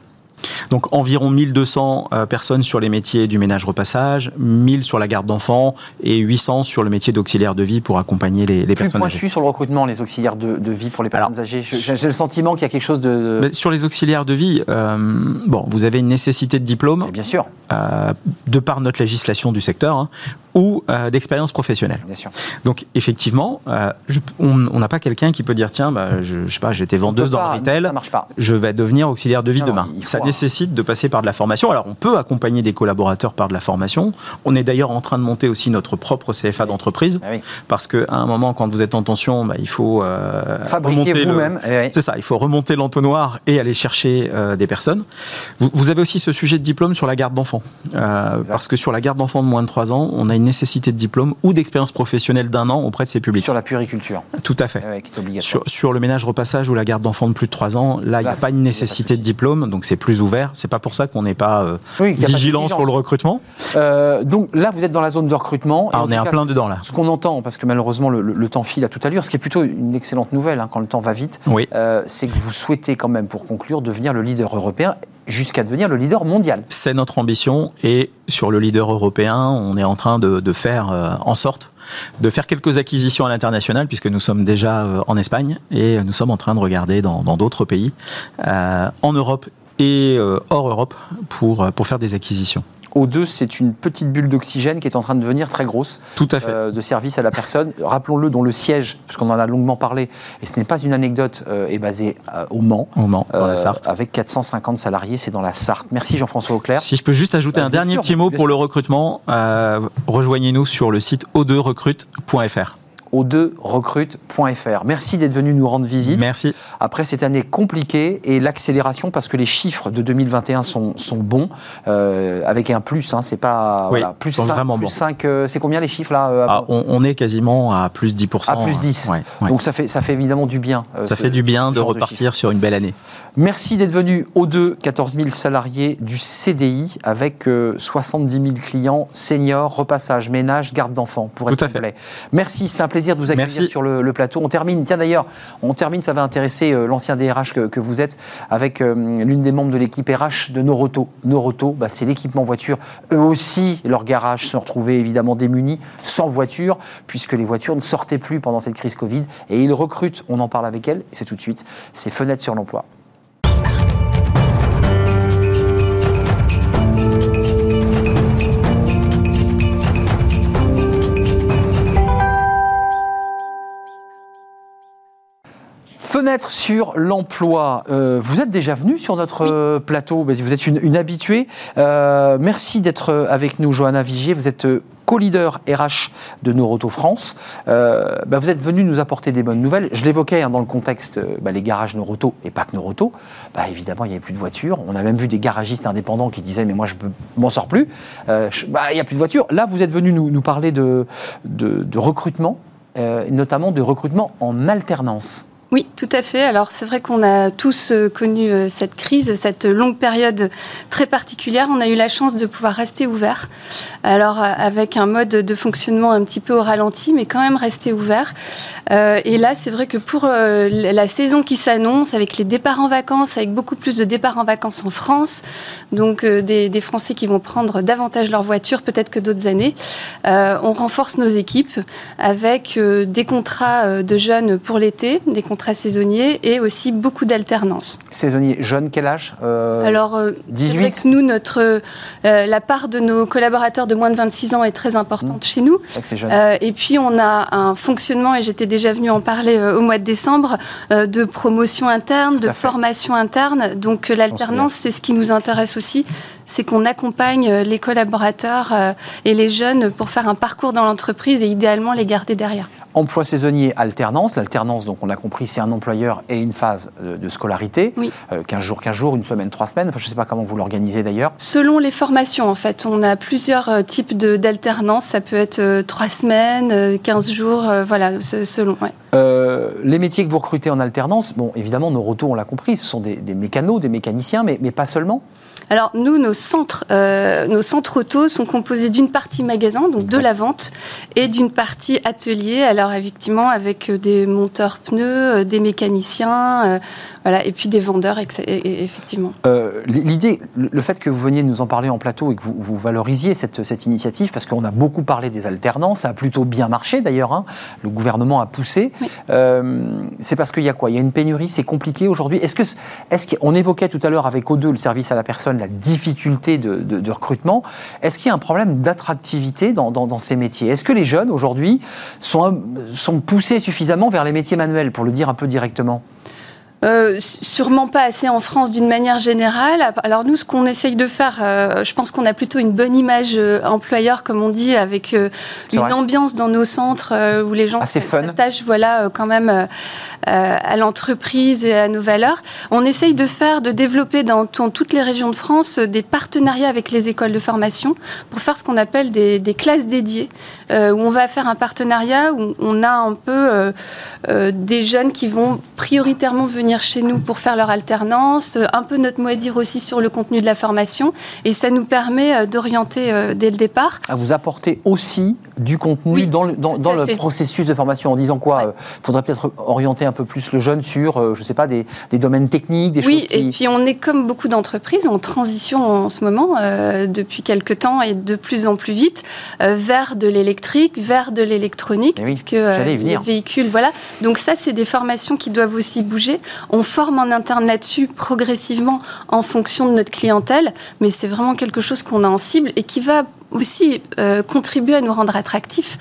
Donc environ 1200 euh, personnes sur les métiers du ménage-repassage, 1000 sur la garde d'enfants et 800 sur le métier d'auxiliaire de vie pour accompagner les, les Plus personnes âgées. pointu sur le recrutement, les auxiliaires de, de vie pour les personnes Alors, âgées. J'ai le sentiment qu'il y a quelque chose de. Mais sur les auxiliaires de vie, euh, bon, vous avez une nécessité de diplôme bien sûr, euh, de par notre législation du secteur hein, ou euh, d'expérience professionnelle. bien sûr. Donc effectivement, euh, je- on n'a pas quelqu'un qui peut dire tiens, bah, je, je sais pas, j'étais vendeuse dans pas, le retail, Ça marche pas. je vais devenir auxiliaire de vie Non, demain. Ça nécessite de passer par de la formation. Alors on peut accompagner des collaborateurs par de la formation. On est d'ailleurs en train de monter aussi notre propre CFA d'entreprise Ah oui. parce qu'à un moment, quand vous êtes en tension, bah, il faut euh, le- vous-même. Eh oui. c'est ça, il faut remonter l'entonnoir et aller chercher des personnes. Vous, vous avez aussi ce sujet de diplôme sur la garde d'enfants. Parce que sur la garde d'enfants de moins de 3 ans, on a une nécessité de diplôme ou d'expérience professionnelle d'un an auprès de ces publics. Sur la puriculture, Tout à fait. ouais, est. Sur, sur le ménage repassage ou la garde d'enfants de plus de 3 ans, là, il n'y a pas une nécessité pas de de diplôme, donc c'est plus ouvert. C'est pas pour ça qu'on n'est pas euh, Oui, vigilant sur le recrutement. Euh, donc là, vous êtes dans la zone de recrutement. Ah, on est en cas, plein dedans là. Ce qu'on entend, parce que malheureusement le, le- le temps file à toute allure, ce qui est plutôt une excellente nouvelle hein, quand le temps va vite, Oui. euh, c'est que vous souhaitez quand même, pour conclure, devenir le leader européen jusqu'à devenir le leader mondial. C'est notre ambition et sur le leader européen, on est en train de, faire euh, en sorte de faire quelques acquisitions à l'international puisque nous sommes déjà euh, en Espagne et nous sommes en train de regarder dans d'autres pays, euh, en Europe et hors Europe pour, pour faire des acquisitions. O2, c'est une petite bulle d'oxygène qui est en train de devenir très grosse, Tout à fait. euh, de service à la personne. Rappelons-le, dont le siège, puisqu'on en a longuement parlé, et ce n'est pas une anecdote, euh, est basé euh, au Mans. Au Mans, dans la Sarthe. Avec 450 salariés, c'est dans la Sarthe. Merci Jean-François Auclair. Si je peux juste ajouter Bah, un dernier sûr, petit mot pour le recrutement, rejoignez-nous sur le site o2recrute.fr. O2recrute.fr. Merci d'être venu nous rendre visite. Merci. Après cette année compliquée et l'accélération, parce que les chiffres de 2021 sont, sont bons, euh, avec un plus, hein, c'est pas. Oui, plus ils sont 5, vraiment plus bons. 5, euh, c'est combien les chiffres là euh, Ah, on, on est quasiment à plus 10%. À plus 10. Ouais, ouais. Donc ça fait, ça fait évidemment du bien. ça fait du bien de repartir sur une belle année. Merci d'être venu aux deux 14 000 salariés du CDI avec euh, 70 000 clients seniors, repassage, ménage, garde d'enfants pour être Tout à fait. Merci, c'était un plaisir de vous accueillir Merci. sur le, le plateau. On termine, tiens d'ailleurs, on termine, ça va intéresser euh, l'ancien DRH que, que vous êtes avec euh, l'une des membres de l'équipe RH de Noroto. Noroto, bah, c'est l'équipement voiture. Eux aussi, leurs garages se retrouvés évidemment démunis, sans voiture, puisque les voitures ne sortaient plus pendant cette crise Covid. Et ils recrutent, on en parle avec elle, et c'est tout de suite, c'est Fenêtres sur l'emploi. Fenêtre sur l'emploi. Euh, vous êtes déjà venu sur notre euh, plateau, vous êtes une, une habituée. Euh, merci d'être avec nous, Johanna Vigier. Vous êtes co-leader RH de Noroto France. Euh, bah, vous êtes venu nous apporter des bonnes nouvelles. Je l'évoquais hein, dans le contexte, bah, les garages Noroto et pas que Noroto. Bah, évidemment, il n'y avait plus de voitures. On a même vu des garagistes indépendants qui disaient Mais moi, je m'en sors plus. Euh, je- bah, Il n'y a plus de voitures. Là, vous êtes venu nous, nous parler de, de, de recrutement, euh, notamment de recrutement en alternance. Oui, tout à fait. Alors c'est vrai qu'on a tous euh, connu euh, cette crise, cette longue période très particulière. On a eu la chance de pouvoir rester ouvert. Alors euh, avec un mode de fonctionnement un petit peu au ralenti, mais quand même rester ouvert. Et là, c'est vrai que pour la saison qui s'annonce, avec les départs en vacances, avec beaucoup plus de départs en vacances en France, donc des, Français qui vont prendre davantage leur voiture peut-être que d'autres années, on renforce nos équipes avec des contrats de jeunes pour l'été, des contrats très saisonniers et aussi beaucoup d'alternance. Saisonnier jeune, quel âge euh, Alors, euh, c'est 18? vrai que nous, notre, euh, la part de nos collaborateurs de moins de 26 ans est très importante chez nous. Jeune. Euh, et puis on a un fonctionnement, et j'étais déjà venue en parler euh, au mois de décembre, euh, de promotion interne, de fait. formation interne. Donc euh, l'alternance, c'est ce qui nous intéresse aussi, c'est qu'on accompagne euh, les collaborateurs euh, et les jeunes pour faire un parcours dans l'entreprise et idéalement les garder derrière. Emploi saisonnier, alternance. L'alternance, donc on l'a compris, c'est un employeur et une phase de, de scolarité. Oui. Euh, 15 jours, 15 jours, une semaine, 3 semaines. Enfin, je ne sais pas comment vous l'organisez d'ailleurs. Selon les formations, en fait, on a plusieurs euh, types d'alternance. Ça peut être euh, trois semaines, euh, 15 jours, euh, voilà, selon. ouais. Euh, les métiers que vous recrutez en alternance, bon, évidemment, nos retours, on l'a compris, ce sont des, des mécanos, des mécaniciens, mais, mais pas seulement. Alors nous, nos centres, euh, nos centres auto sont composés d'une partie magasin, donc de la vente, et d'une partie atelier. Alors effectivement, avec euh, des monteurs pneus, euh, des mécaniciens, euh, voilà, et puis des vendeurs, effectivement. Euh, L'idée, le fait que vous veniez nous en parler en plateau et que vous, vous valorisiez cette, cette initiative, parce qu'on a beaucoup parlé des alternances, ça a plutôt bien marché d'ailleurs, hein, le gouvernement a poussé, Oui. C'est parce qu'il y a quoi? Il y a une pénurie, c'est compliqué aujourd'hui? Est-ce que, est-ce qu'on évoquait tout à l'heure avec O2, le service à la personne, la difficulté de, recrutement. Est-ce qu'il y a un problème d'attractivité dans, ces métiers? Est-ce que les jeunes aujourd'hui sont, sont poussés suffisamment vers les métiers manuels, pour le dire un peu directement? Euh, sûrement pas assez en France d'une manière générale. Alors nous, ce qu'on essaye de faire, euh, je pense qu'on a plutôt une bonne image euh, employeur, comme on dit, avec une vrai. ambiance dans nos centres où les gens s'attachent, voilà, quand même à l'entreprise et à nos valeurs. On essaye de faire, de développer dans, dans toutes les régions de France des partenariats avec les écoles de formation pour faire ce qu'on appelle des, des classes dédiées, où on va faire un partenariat où on a un peu des jeunes qui vont prioritairement venir chez nous pour faire leur alternance, euh, un peu notre mot à dire aussi sur le contenu de la formation, et ça nous permet euh, d'orienter euh, dès le départ. à vous apporter aussi du contenu Oui, dans le, dans, le processus de formation en disant quoi Ouais. Il faudrait peut-être orienter un peu plus le jeune sur, euh, je sais pas, des, des domaines techniques, des Oui, choses qui... et puis on est comme beaucoup d'entreprises en transition en ce moment, euh, depuis quelques temps et de plus en plus vite, vers de l'électrique, vers de l'électronique, Eh oui, puisque les véhicules, voilà. Donc ça, c'est des formations qui doivent aussi bouger. On forme en interne là-dessus progressivement en fonction de notre clientèle, mais c'est vraiment quelque chose qu'on a en cible et qui va aussi euh, contribuer à nous rendre attractifs.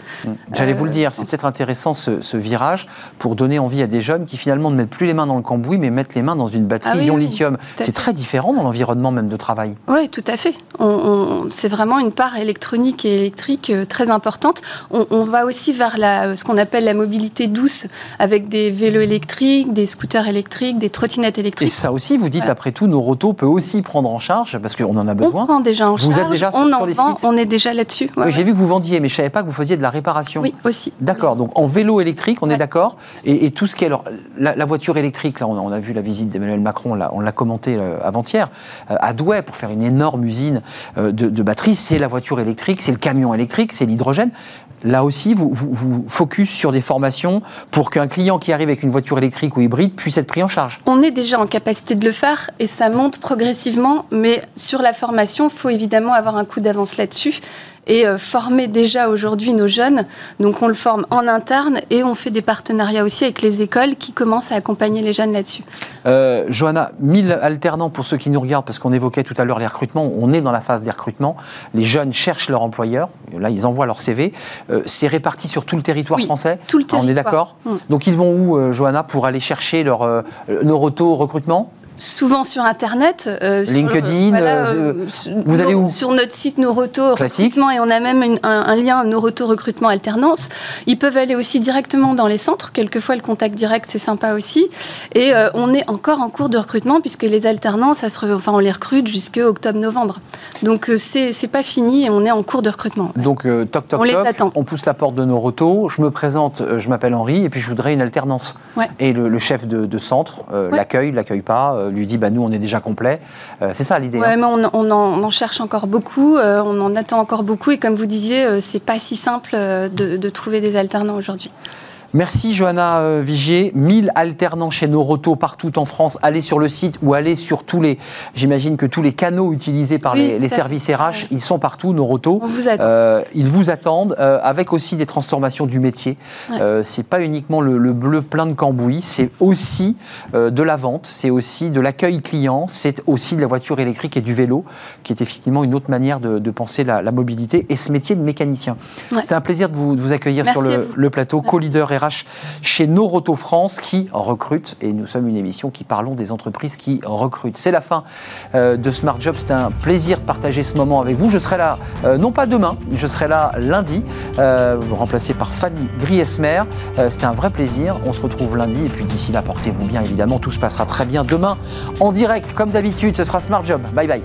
J'allais Euh, vous le dire, c'est peut-être intéressant ce, ce virage pour donner envie à des jeunes qui finalement ne mettent plus les mains dans le cambouis, mais mettent les mains dans une batterie Ah oui, ion oui, lithium. C'est très différent dans l'environnement même de travail. Oui, tout à fait. On- on- c'est vraiment une part électronique et électrique euh, très importante. On, on va aussi vers la, ce qu'on appelle la mobilité douce, avec des vélos électriques, des scooters électriques, des trottinettes Et électriques. ça aussi, vous dites, après tout, nos rotos peut aussi prendre en charge, parce qu'on en a On besoin. prend déjà en Vous êtes charge, déjà sur- on sur en les vend, sites on est déjà là-dessus. Ouais, Oui, J'ai vu que vous vendiez, mais je savais pas que vous faisiez de la réparation. Oui, aussi. D'accord, donc en vélo électrique, on est d'accord et, et tout ce qui est. Alors, la, la voiture électrique, là, on a, on a vu la visite d'Emmanuel Macron, là, on l'a commenté avant-hier, euh, à Douai, pour faire une énorme usine euh, de, de batteries. C'est la voiture électrique, c'est le camion électrique, c'est l'hydrogène. Là aussi, vous, vous, focus sur des formations pour qu'un client qui arrive avec une voiture électrique ou hybride puisse être pris en charge. On est déjà en capacité de le faire et ça monte progressivement, mais sur la formation, il faut évidemment avoir un coup d'avance là-dessus et euh, former déjà aujourd'hui nos jeunes. Donc on le forme en interne et on fait des partenariats aussi avec les écoles qui commencent à accompagner les jeunes là-dessus. Euh, Johanna, 1000 alternants pour ceux qui nous regardent, parce qu'on évoquait tout à l'heure les recrutements, on est dans la phase des recrutements. Les jeunes cherchent leur employeur, là ils envoient leur CV. Euh, c'est réparti sur tout le territoire Oui, français? tout le Ah, On est territoire. d'accord? Mm. Donc ils vont où, euh, Johanna, pour aller chercher leur, nos rotos recrutement? Souvent sur Internet. euh, sur, LinkedIn, euh, sur- vous allez où Sur notre site Noroto. Recrutement et on a même une- un, un lien Noroto Recrutement Alternance. Ils peuvent aller aussi directement dans les centres. Quelquefois, le contact direct, c'est sympa aussi. Et euh, on est encore en cours de recrutement puisque les alternances, ça se enfin, on les recrute jusqu'à octobre-novembre. Donc, euh, c'est pas fini et on est en cours de recrutement. ouais. Donc euh, toc toc On les toc, attend. on pousse la porte de nos rotos, je me présente, euh, je m'appelle Henri et puis je voudrais une alternance. Ouais. Et le, le chef de, de centre euh, Ouais. l'accueille, l'accueille pas, euh, lui dit bah nous on est déjà complet. Euh, c'est ça l'idée. Ouais, hein. mais on, on en, on en cherche encore beaucoup, euh, on en attend encore beaucoup, et comme vous disiez, euh, c'est pas si simple euh, de, de trouver des alternants aujourd'hui. Merci Johanna euh, Vigier. 1000 alternants chez Noroto partout en France. Allez sur le site ou allez sur tous les, j'imagine que tous les canaux utilisés par Oui, les, services RH, ils sont partout, Noroto. On vous. Euh, ils vous attendent euh, avec aussi des transformations du métier. Ouais. Euh, c'est pas uniquement le, le bleu plein de cambouis, c'est aussi de la vente, c'est aussi de l'accueil client, c'est aussi de la voiture électrique et du vélo, qui est effectivement une autre manière de, de penser la, la mobilité et ce métier de mécanicien. Ouais. C'était un plaisir de vous, de vous accueillir Merci sur le, le plateau, co-leader RH chez Noroto France qui recrute et nous sommes une émission qui parlons des entreprises qui recrutent. C'est la fin euh, de Smart Job. C'était un plaisir de partager ce moment avec vous. Je serai là, euh, non pas demain, je serai là lundi, euh, remplacé par Fanny Griesmer. C'était un vrai plaisir. On se retrouve lundi et puis d'ici là, portez-vous bien évidemment. Tout se passera très bien demain en direct comme d'habitude. Ce sera Smart Job. Bye bye.